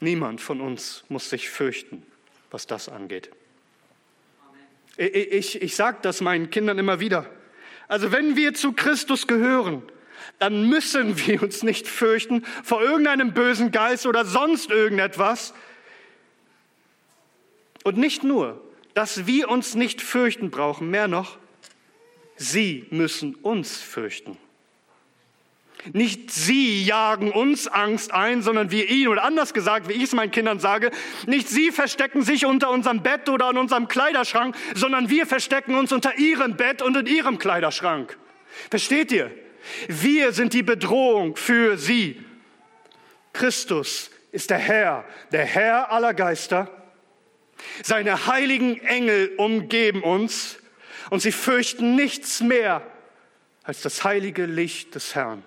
[SPEAKER 1] niemand von uns muss sich fürchten, was das angeht. Ich, ich, ich sage das meinen Kindern immer wieder. Also wenn wir zu Christus gehören, dann müssen wir uns nicht fürchten vor irgendeinem bösen Geist oder sonst irgendetwas. Und nicht nur, dass wir uns nicht fürchten brauchen, mehr noch, sie müssen uns fürchten. Nicht sie jagen uns Angst ein, sondern wir ihn. Oder anders gesagt, wie ich es meinen Kindern sage, nicht sie verstecken sich unter unserem Bett oder in unserem Kleiderschrank, sondern wir verstecken uns unter ihrem Bett und in ihrem Kleiderschrank. Versteht ihr? Wir sind die Bedrohung für sie. Christus ist der Herr, der Herr aller Geister. Seine heiligen Engel umgeben uns und sie fürchten nichts mehr als das heilige Licht des Herrn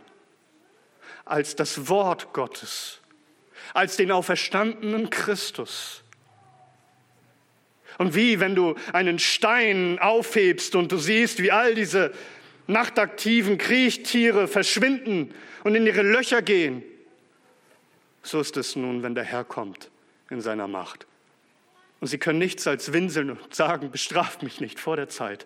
[SPEAKER 1] als das Wort Gottes, als den auferstandenen Christus. Und wie, wenn du einen Stein aufhebst und du siehst, wie all diese nachtaktiven Kriechtiere verschwinden und in ihre Löcher gehen, so ist es nun, wenn der Herr kommt in seiner Macht. Und sie können nichts als winseln und sagen, bestraft mich nicht vor der Zeit.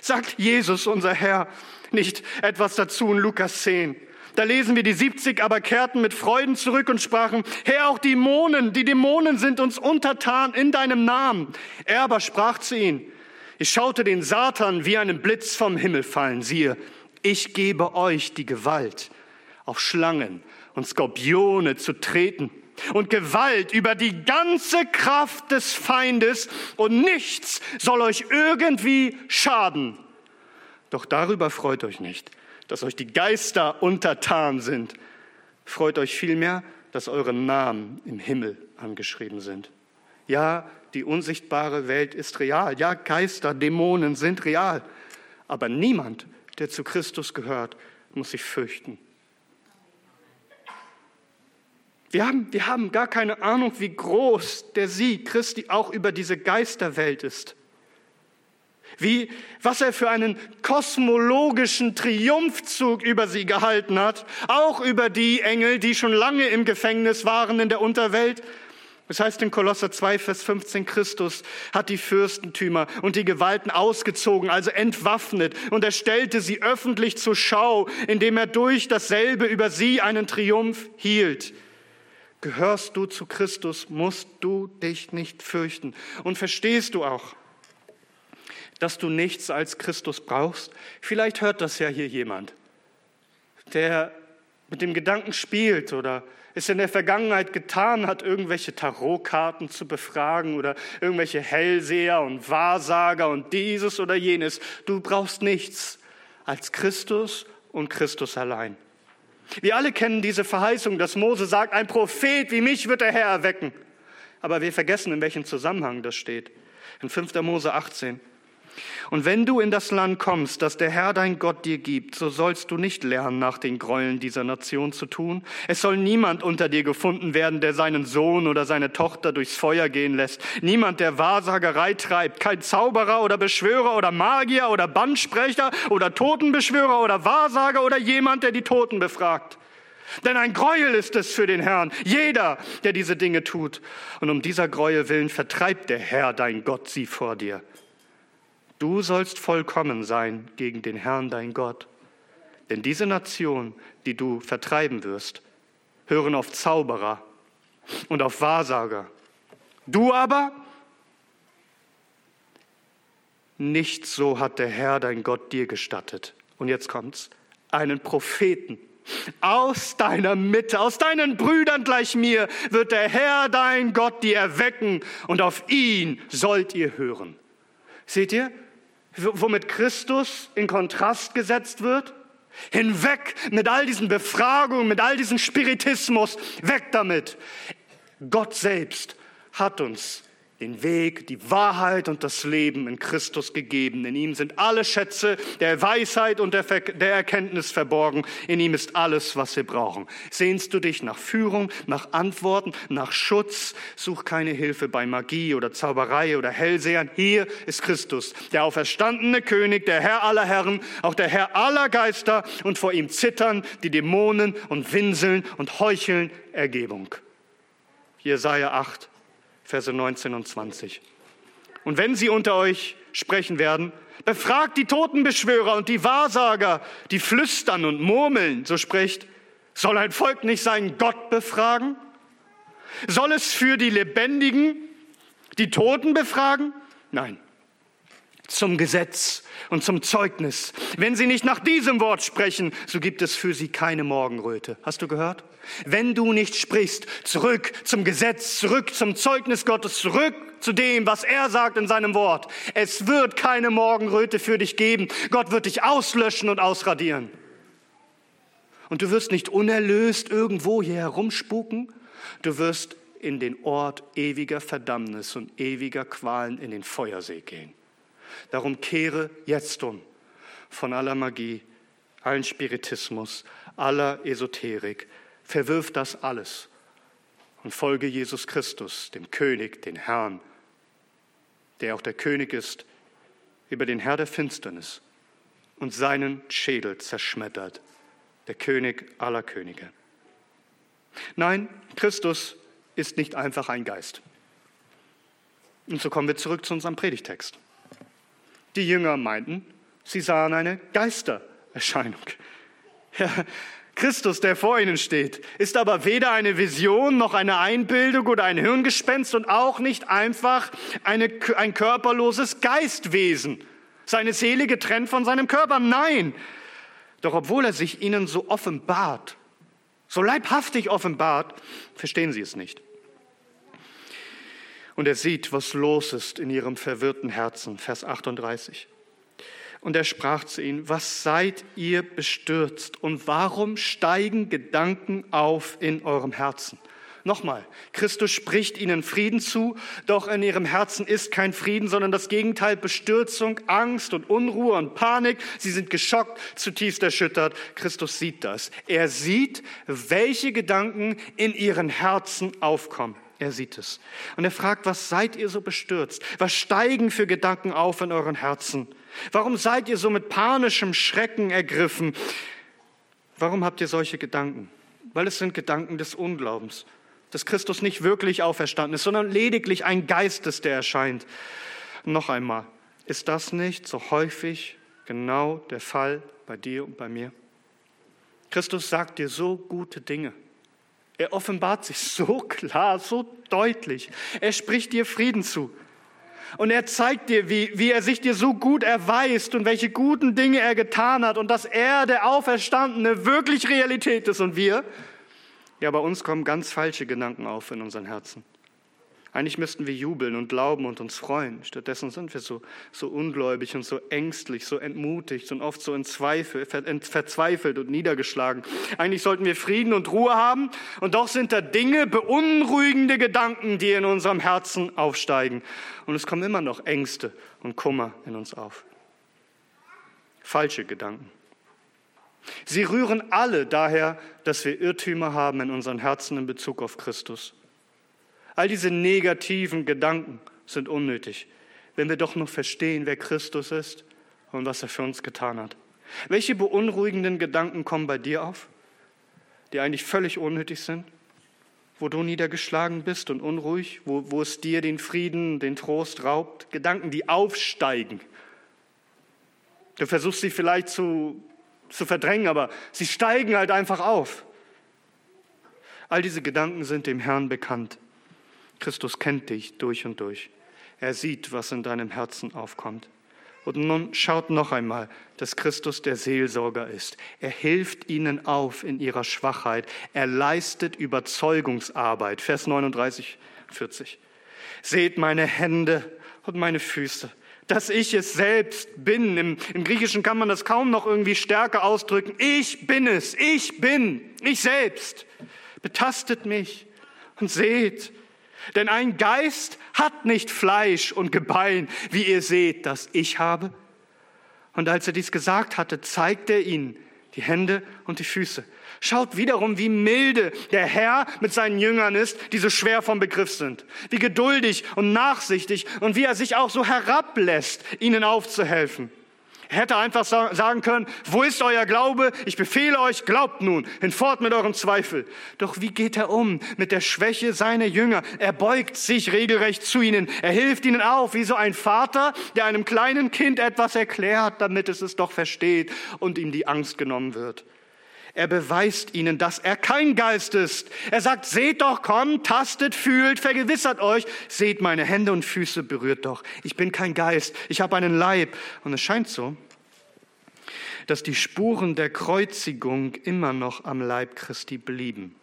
[SPEAKER 1] Sagt Jesus, unser Herr, nicht etwas dazu in Lukas 10. Da lesen wir, die 70 aber kehrten mit Freuden zurück und sprachen, Herr, auch Dämonen, die Dämonen sind uns untertan in deinem Namen. Er aber sprach zu ihnen, ich schaute den Satan wie einen Blitz vom Himmel fallen. Siehe, ich gebe euch die Gewalt, auf Schlangen und Skorpione zu treten und Gewalt über die ganze Kraft des Feindes und nichts soll euch irgendwie schaden. Doch darüber freut euch nicht dass euch die Geister untertan sind. Freut euch vielmehr, dass eure Namen im Himmel angeschrieben sind. Ja, die unsichtbare Welt ist real. Ja, Geister, Dämonen sind real. Aber niemand, der zu Christus gehört, muss sich fürchten. Wir haben, wir haben gar keine Ahnung, wie groß der Sieg Christi auch über diese Geisterwelt ist wie, was er für einen kosmologischen Triumphzug über sie gehalten hat, auch über die Engel, die schon lange im Gefängnis waren in der Unterwelt. Das heißt in Kolosser 2, Vers 15, Christus hat die Fürstentümer und die Gewalten ausgezogen, also entwaffnet, und er stellte sie öffentlich zur Schau, indem er durch dasselbe über sie einen Triumph hielt. Gehörst du zu Christus, musst du dich nicht fürchten. Und verstehst du auch, dass du nichts als Christus brauchst? Vielleicht hört das ja hier jemand, der mit dem Gedanken spielt oder es in der Vergangenheit getan hat, irgendwelche Tarotkarten zu befragen oder irgendwelche Hellseher und Wahrsager und dieses oder jenes. Du brauchst nichts als Christus und Christus allein. Wir alle kennen diese Verheißung, dass Mose sagt, ein Prophet wie mich wird der Herr erwecken. Aber wir vergessen, in welchem Zusammenhang das steht. In 5. Mose 18. Und wenn du in das Land kommst, das der Herr dein Gott dir gibt, so sollst du nicht lernen, nach den Gräueln dieser Nation zu tun. Es soll niemand unter dir gefunden werden, der seinen Sohn oder seine Tochter durchs Feuer gehen lässt. Niemand, der Wahrsagerei treibt. Kein Zauberer oder Beschwörer oder Magier oder Bandsprecher oder Totenbeschwörer oder Wahrsager oder jemand, der die Toten befragt. Denn ein Gräuel ist es für den Herrn, jeder, der diese Dinge tut. Und um dieser Gräuel willen vertreibt der Herr, dein Gott, sie vor dir. Du sollst vollkommen sein gegen den Herrn, dein Gott. Denn diese Nation, die du vertreiben wirst, hören auf Zauberer und auf Wahrsager. Du aber, nicht so hat der Herr, dein Gott, dir gestattet. Und jetzt kommt's, einen Propheten aus deiner Mitte, aus deinen Brüdern gleich mir, wird der Herr, dein Gott, dir erwecken und auf ihn sollt ihr hören. Seht ihr, womit Christus in Kontrast gesetzt wird? Hinweg mit all diesen Befragungen, mit all diesem Spiritismus, weg damit. Gott selbst hat uns den Weg, die Wahrheit und das Leben in Christus gegeben. In ihm sind alle Schätze der Weisheit und der, der, Erkenntnis verborgen. In ihm ist alles, was wir brauchen. Sehnst du dich nach Führung, nach Antworten, nach Schutz? Such keine Hilfe bei Magie oder Zauberei oder Hellsehern. Hier ist Christus, der auferstandene König, der Herr aller Herren, auch der Herr aller Geister und vor ihm zittern die Dämonen und winseln und heucheln Ergebung. Jesaja 8, Verse 19 und 20. Und wenn sie unter euch sprechen werden, Befragt die Totenbeschwörer und die Wahrsager, die flüstern und murmeln, so spricht. Soll ein Volk nicht seinen Gott befragen? Soll es für die Lebendigen die Toten befragen? Nein. Zum Gesetz und zum Zeugnis. Wenn sie nicht nach diesem Wort sprechen, so gibt es für sie keine Morgenröte. Hast du gehört? Wenn du nicht sprichst, zurück zum Gesetz, zurück zum Zeugnis Gottes, zurück zu dem, was er sagt in seinem Wort. Es wird keine Morgenröte für dich geben. Gott wird dich auslöschen und ausradieren. Und du wirst nicht unerlöst irgendwo hier herumspuken. Du wirst in den Ort ewiger Verdammnis und ewiger Qualen in den Feuersee gehen. Darum kehre jetzt um von aller Magie, allen Spiritismus, aller Esoterik. Verwirf das alles und folge Jesus Christus, dem König, den Herrn, der auch der König ist über den Herr der Finsternis und seinen Schädel zerschmettert, der König aller Könige. Nein, Christus ist nicht einfach ein Geist. Und so kommen wir zurück zu unserem Predigtext. Die Jünger meinten, sie sahen eine Geistererscheinung. Ja, Christus, der vor ihnen steht, ist aber weder eine Vision noch eine Einbildung oder ein Hirngespenst und auch nicht einfach eine, ein körperloses Geistwesen, seine Seele getrennt von seinem Körper. Nein, doch obwohl er sich ihnen so offenbart, so leibhaftig offenbart, verstehen sie es nicht. Und er sieht, was los ist in ihrem verwirrten Herzen. Vers 38. Und er sprach zu ihnen, was seid ihr bestürzt und warum steigen Gedanken auf in eurem Herzen? Nochmal, Christus spricht ihnen Frieden zu, doch in ihrem Herzen ist kein Frieden, sondern das Gegenteil, Bestürzung, Angst und Unruhe und Panik. Sie sind geschockt, zutiefst erschüttert. Christus sieht das. Er sieht, welche Gedanken in ihren Herzen aufkommen. Er sieht es. Und er fragt, was seid ihr so bestürzt? Was steigen für Gedanken auf in euren Herzen? Warum seid ihr so mit panischem Schrecken ergriffen? Warum habt ihr solche Gedanken? Weil es sind Gedanken des Unglaubens, dass Christus nicht wirklich auferstanden ist, sondern lediglich ein Geist ist, der erscheint. Noch einmal, ist das nicht so häufig genau der Fall bei dir und bei mir? Christus sagt dir so gute Dinge. Er offenbart sich so klar, so deutlich. Er spricht dir Frieden zu. Und er zeigt dir, wie, wie er sich dir so gut erweist und welche guten Dinge er getan hat und dass er, der Auferstandene, wirklich Realität ist und wir. Ja, bei uns kommen ganz falsche Gedanken auf in unseren Herzen. Eigentlich müssten wir jubeln und glauben und uns freuen. Stattdessen sind wir so, so ungläubig und so ängstlich, so entmutigt und oft so in Zweifel, verzweifelt und niedergeschlagen. Eigentlich sollten wir Frieden und Ruhe haben und doch sind da Dinge, beunruhigende Gedanken, die in unserem Herzen aufsteigen. Und es kommen immer noch Ängste und Kummer in uns auf. Falsche Gedanken. Sie rühren alle daher, dass wir Irrtümer haben in unseren Herzen in Bezug auf Christus. All diese negativen Gedanken sind unnötig, wenn wir doch noch verstehen, wer Christus ist und was er für uns getan hat. Welche beunruhigenden Gedanken kommen bei dir auf, die eigentlich völlig unnötig sind? Wo du niedergeschlagen bist und unruhig, wo, wo es dir den Frieden, den Trost raubt? Gedanken, die aufsteigen. Du versuchst sie vielleicht zu, zu verdrängen, aber sie steigen halt einfach auf. All diese Gedanken sind dem Herrn bekannt. Christus kennt dich durch und durch. Er sieht, was in deinem Herzen aufkommt. Und nun schaut noch einmal, dass Christus der Seelsorger ist. Er hilft ihnen auf in ihrer Schwachheit. Er leistet Überzeugungsarbeit. Vers 39, 40. Seht meine Hände und meine Füße, dass ich es selbst bin. Im, Im, Griechischen kann man das kaum noch irgendwie stärker ausdrücken. Ich bin es, ich bin, ich selbst. Betastet mich und seht, denn ein Geist hat nicht Fleisch und Gebein, wie ihr seht, das ich habe. Und als er dies gesagt hatte, zeigte er ihnen die Hände und die Füße. Schaut wiederum, wie milde der Herr mit seinen Jüngern ist, die so schwer vom Begriff sind. Wie geduldig und nachsichtig und wie er sich auch so herablässt, ihnen aufzuhelfen. Er hätte einfach sagen können, wo ist euer Glaube? Ich befehle euch, glaubt nun, hinfort mit eurem Zweifel. Doch wie geht er um mit der Schwäche seiner Jünger? Er beugt sich regelrecht zu ihnen. Er hilft ihnen auf, wie so ein Vater, der einem kleinen Kind etwas erklärt, damit es es doch versteht und ihm die Angst genommen wird. Er beweist ihnen, dass er kein Geist ist. Er sagt, seht doch, kommt, tastet, fühlt, vergewissert euch, seht meine Hände und Füße, berührt doch. Ich bin kein Geist, ich habe einen Leib. Und es scheint so, dass die Spuren der Kreuzigung immer noch am Leib Christi blieben.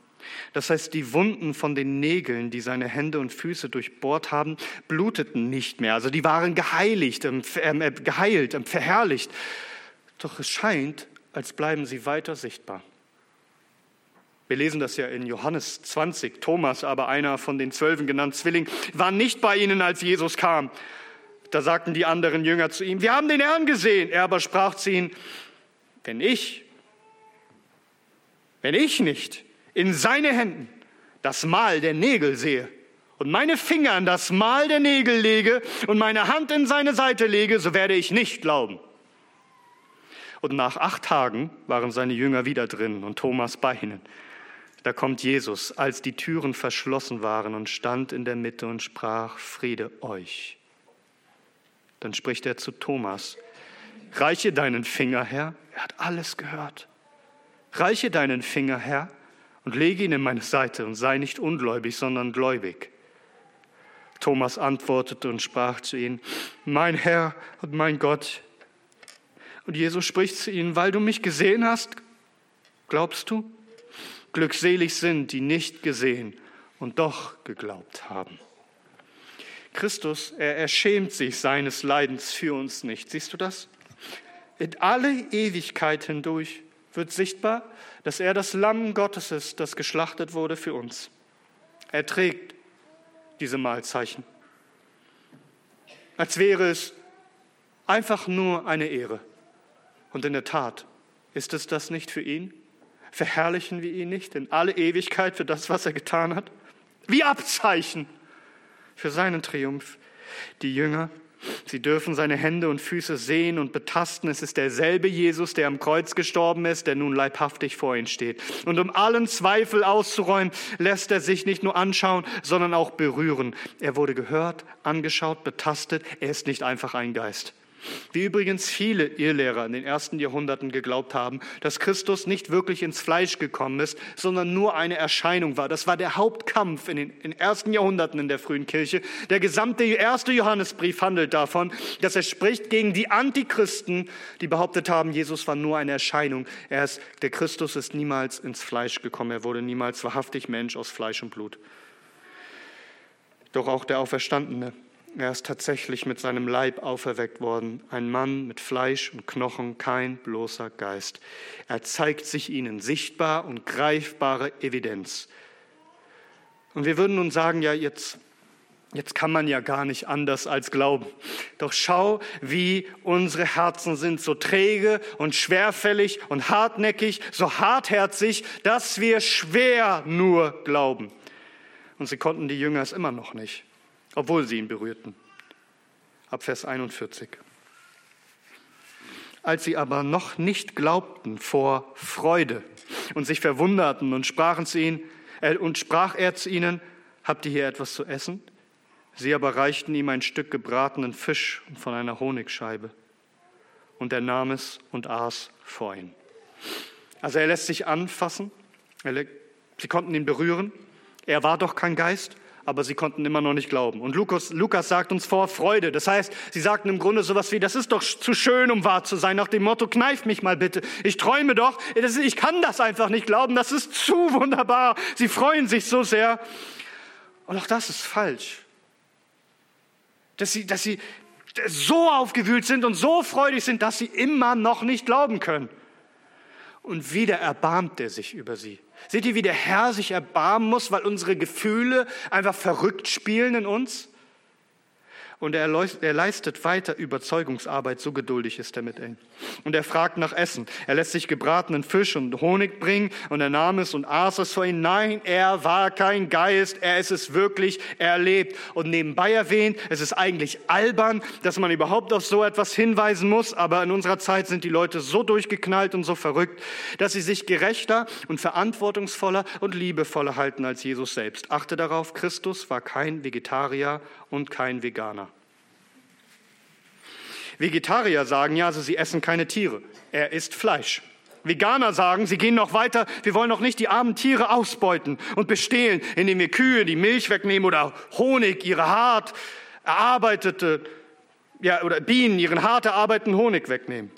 [SPEAKER 1] Das heißt, die Wunden von den Nägeln, die seine Hände und Füße durchbohrt haben, bluteten nicht mehr. Also die waren geheiligt, ähm, äh, geheilt, ähm, verherrlicht. Doch es scheint, als bleiben sie weiter sichtbar. Wir lesen das ja in Johannes 20. Thomas, aber einer von den Zwölfen genannt Zwilling, war nicht bei ihnen, als Jesus kam. Da sagten die anderen Jünger zu ihm, wir haben den Herrn gesehen. Er aber sprach zu ihnen, wenn ich, wenn ich nicht in seine Händen das Mal der Nägel sehe und meine Finger an das Mal der Nägel lege und meine Hand in seine Seite lege, so werde ich nicht glauben. Und nach acht Tagen waren seine Jünger wieder drin und Thomas bei ihnen. Da kommt Jesus, als die Türen verschlossen waren und stand in der Mitte und sprach, Friede euch. Dann spricht er zu Thomas, reiche deinen Finger her, er hat alles gehört. Reiche deinen Finger her und lege ihn in meine Seite und sei nicht ungläubig, sondern gläubig. Thomas antwortete und sprach zu ihm, mein Herr und mein Gott. Und Jesus spricht zu ihnen, weil du mich gesehen hast, glaubst du? Glückselig sind, die nicht gesehen und doch geglaubt haben. Christus, er, er schämt sich seines Leidens für uns nicht. Siehst du das? In alle Ewigkeit hindurch wird sichtbar, dass er das Lamm Gottes ist, das geschlachtet wurde für uns. Er trägt diese Mahlzeichen, als wäre es einfach nur eine Ehre. Und in der Tat, ist es das nicht für ihn? Verherrlichen wir ihn nicht in alle Ewigkeit für das, was er getan hat? Wie Abzeichen für seinen Triumph. Die Jünger, sie dürfen seine Hände und Füße sehen und betasten. Es ist derselbe Jesus, der am Kreuz gestorben ist, der nun leibhaftig vor ihnen steht. Und um allen Zweifel auszuräumen, lässt er sich nicht nur anschauen, sondern auch berühren. Er wurde gehört, angeschaut, betastet. Er ist nicht einfach ein Geist. Wie übrigens viele Irrlehrer in den ersten Jahrhunderten geglaubt haben, dass Christus nicht wirklich ins Fleisch gekommen ist, sondern nur eine Erscheinung war. Das war der Hauptkampf in den, in ersten Jahrhunderten in der frühen Kirche. Der gesamte erste Johannesbrief handelt davon, dass er spricht gegen die Antichristen, die behauptet haben, Jesus war nur eine Erscheinung. Er ist, der Christus ist niemals ins Fleisch gekommen. Er wurde niemals wahrhaftig Mensch aus Fleisch und Blut. Doch auch der Auferstandene er ist tatsächlich mit seinem Leib auferweckt worden, ein Mann mit Fleisch und Knochen, kein bloßer Geist. Er zeigt sich ihnen sichtbar und greifbare Evidenz. Und wir würden nun sagen, ja, jetzt, jetzt kann man ja gar nicht anders als glauben. Doch schau, wie unsere Herzen sind, so träge und schwerfällig und hartnäckig, so hartherzig, dass wir schwer nur glauben. Und sie konnten die Jünger es immer noch nicht obwohl sie ihn berührten. Ab Vers 41. Als sie aber noch nicht glaubten vor Freude und sich verwunderten und sprachen zu ihnen, äh, und sprach er zu ihnen, habt ihr hier etwas zu essen? Sie aber reichten ihm ein Stück gebratenen Fisch von einer Honigscheibe. Und er nahm es und aß vor ihnen. Also er lässt sich anfassen, sie konnten ihn berühren. Er war doch kein Geist, aber sie konnten immer noch nicht glauben. Und Lukas, Lukas sagt uns vor Freude. Das heißt, sie sagten im Grunde sowas wie, das ist doch zu schön, um wahr zu sein, nach dem Motto, kneif mich mal bitte. Ich träume doch, ich kann das einfach nicht glauben, das ist zu wunderbar. Sie freuen sich so sehr. Und auch das ist falsch. Dass sie, dass sie so aufgewühlt sind und so freudig sind, dass sie immer noch nicht glauben können. Und wieder erbarmt er sich über sie. Seht ihr, wie der Herr sich erbarmen muss, weil unsere Gefühle einfach verrückt spielen in uns? Und er, leistet weiter Überzeugungsarbeit, so geduldig ist er mit ihnen. Und er fragt nach Essen. Er lässt sich gebratenen Fisch und Honig bringen und er nahm es und aß es vor ihnen. Nein, er war kein Geist, er ist es wirklich, er lebt. Und nebenbei erwähnt, es ist eigentlich albern, dass man überhaupt auf so etwas hinweisen muss, aber in unserer Zeit sind die Leute so durchgeknallt und so verrückt, dass sie sich gerechter und verantwortungsvoller und liebevoller halten als Jesus selbst. Achte darauf, Christus war kein Vegetarier und kein Veganer. Vegetarier sagen ja, also sie essen keine Tiere. Er isst Fleisch. Veganer sagen, sie gehen noch weiter, wir wollen noch nicht die armen Tiere ausbeuten und bestehlen, indem wir Kühe die Milch wegnehmen oder Honig, ihre hart erarbeitete, ja, oder Bienen ihren hart erarbeiteten Honig wegnehmen.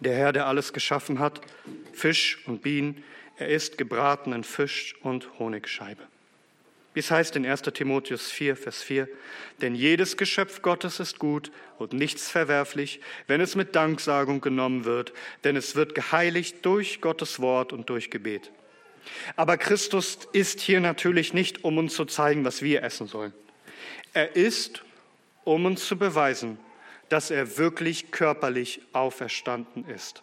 [SPEAKER 1] Der Herr, der alles geschaffen hat, Fisch und Bienen, er isst gebratenen Fisch und Honigscheibe. Wie es heißt in 1 Timotheus 4, Vers 4, denn jedes Geschöpf Gottes ist gut und nichts verwerflich, wenn es mit Danksagung genommen wird, denn es wird geheiligt durch Gottes Wort und durch Gebet. Aber Christus ist hier natürlich nicht, um uns zu zeigen, was wir essen sollen. Er ist, um uns zu beweisen, dass er wirklich körperlich auferstanden ist.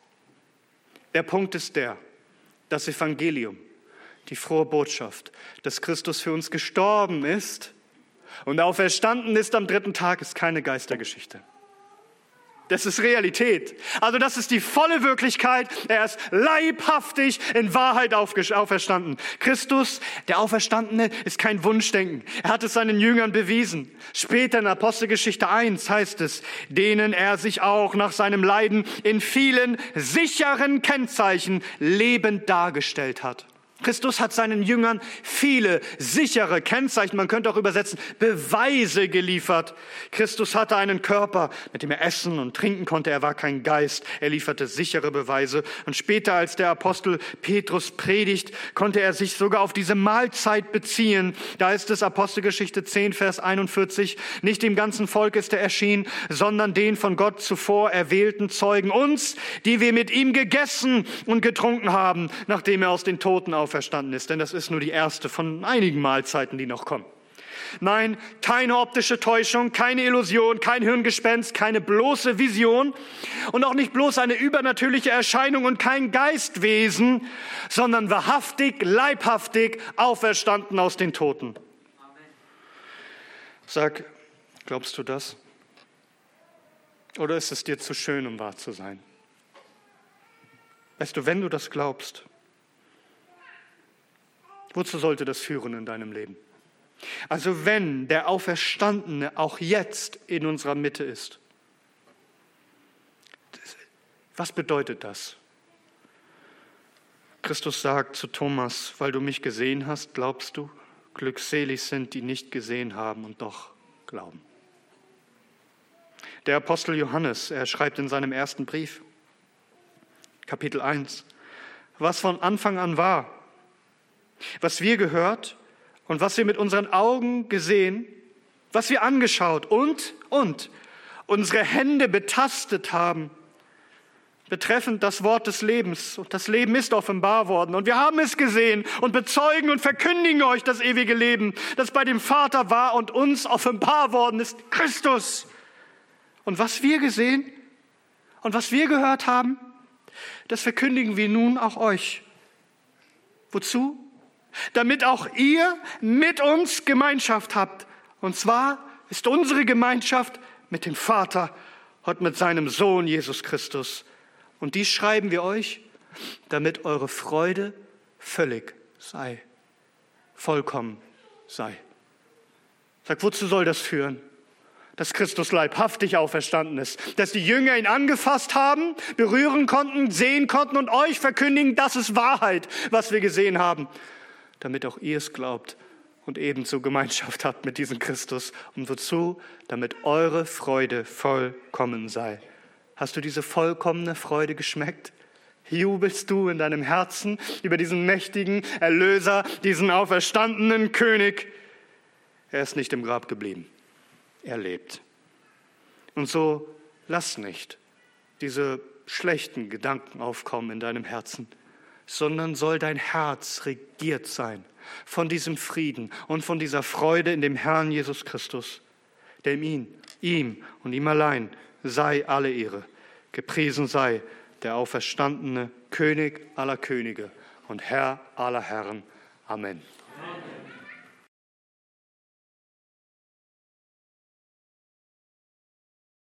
[SPEAKER 1] Der Punkt ist der, das Evangelium die frohe Botschaft, dass Christus für uns gestorben ist und auferstanden ist am dritten Tag, ist keine Geistergeschichte. Das ist Realität. Also das ist die volle Wirklichkeit. Er ist leibhaftig in Wahrheit auferstanden. Christus, der Auferstandene, ist kein Wunschdenken. Er hat es seinen Jüngern bewiesen. Später in Apostelgeschichte 1 heißt es, denen er sich auch nach seinem Leiden in vielen sicheren Kennzeichen lebend dargestellt hat. Christus hat seinen Jüngern viele sichere Kennzeichen, man könnte auch übersetzen, Beweise geliefert. Christus hatte einen Körper, mit dem er essen und trinken konnte. Er war kein Geist. Er lieferte sichere Beweise. Und später, als der Apostel Petrus predigt, konnte er sich sogar auf diese Mahlzeit beziehen. Da ist es Apostelgeschichte 10, Vers 41. Nicht dem ganzen Volk ist er erschienen, sondern den von Gott zuvor erwählten Zeugen, uns, die wir mit ihm gegessen und getrunken haben, nachdem er aus den Toten auf auferstanden ist, denn das ist nur die erste von einigen Mahlzeiten, die noch kommen. Nein, keine optische Täuschung, keine Illusion, kein Hirngespenst, keine bloße Vision und auch nicht bloß eine übernatürliche Erscheinung und kein Geistwesen, sondern wahrhaftig, leibhaftig auferstanden aus den Toten. Sag, glaubst du das? Oder ist es dir zu schön, um wahr zu sein? Weißt du, wenn du das glaubst, Wozu sollte das führen in deinem Leben? Also wenn der Auferstandene auch jetzt in unserer Mitte ist, was bedeutet das? Christus sagt zu Thomas, weil du mich gesehen hast, glaubst du, glückselig sind, die nicht gesehen haben und doch glauben. Der Apostel Johannes, er schreibt in seinem ersten Brief, Kapitel 1, was von Anfang an war, was wir gehört und was wir mit unseren Augen gesehen, was wir angeschaut und, und unsere Hände betastet haben, betreffend das Wort des Lebens. Und das Leben ist offenbar worden. Und wir haben es gesehen und bezeugen und verkündigen euch das ewige Leben, das bei dem Vater war und uns offenbar worden ist, Christus. Und was wir gesehen und was wir gehört haben, das verkündigen wir nun auch euch. Wozu? Damit auch ihr mit uns Gemeinschaft habt. Und zwar ist unsere Gemeinschaft mit dem Vater und mit seinem Sohn Jesus Christus. Und dies schreiben wir euch, damit eure Freude völlig sei, vollkommen sei. Sag, wozu soll das führen? Dass Christus leibhaftig auferstanden ist, dass die Jünger ihn angefasst haben, berühren konnten, sehen konnten und euch verkündigen, das ist Wahrheit, was wir gesehen haben damit auch ihr es glaubt und ebenso Gemeinschaft habt mit diesem Christus. Und wozu? Damit eure Freude vollkommen sei. Hast du diese vollkommene Freude geschmeckt? Jubelst du in deinem Herzen über diesen mächtigen Erlöser, diesen auferstandenen König? Er ist nicht im Grab geblieben. Er lebt. Und so lass nicht diese schlechten Gedanken aufkommen in deinem Herzen sondern soll dein Herz regiert sein von diesem Frieden und von dieser Freude in dem Herrn Jesus Christus. dem ihn, ihm und ihm allein sei alle Ehre. Gepriesen sei der auferstandene König aller Könige und Herr aller Herren. Amen. Amen.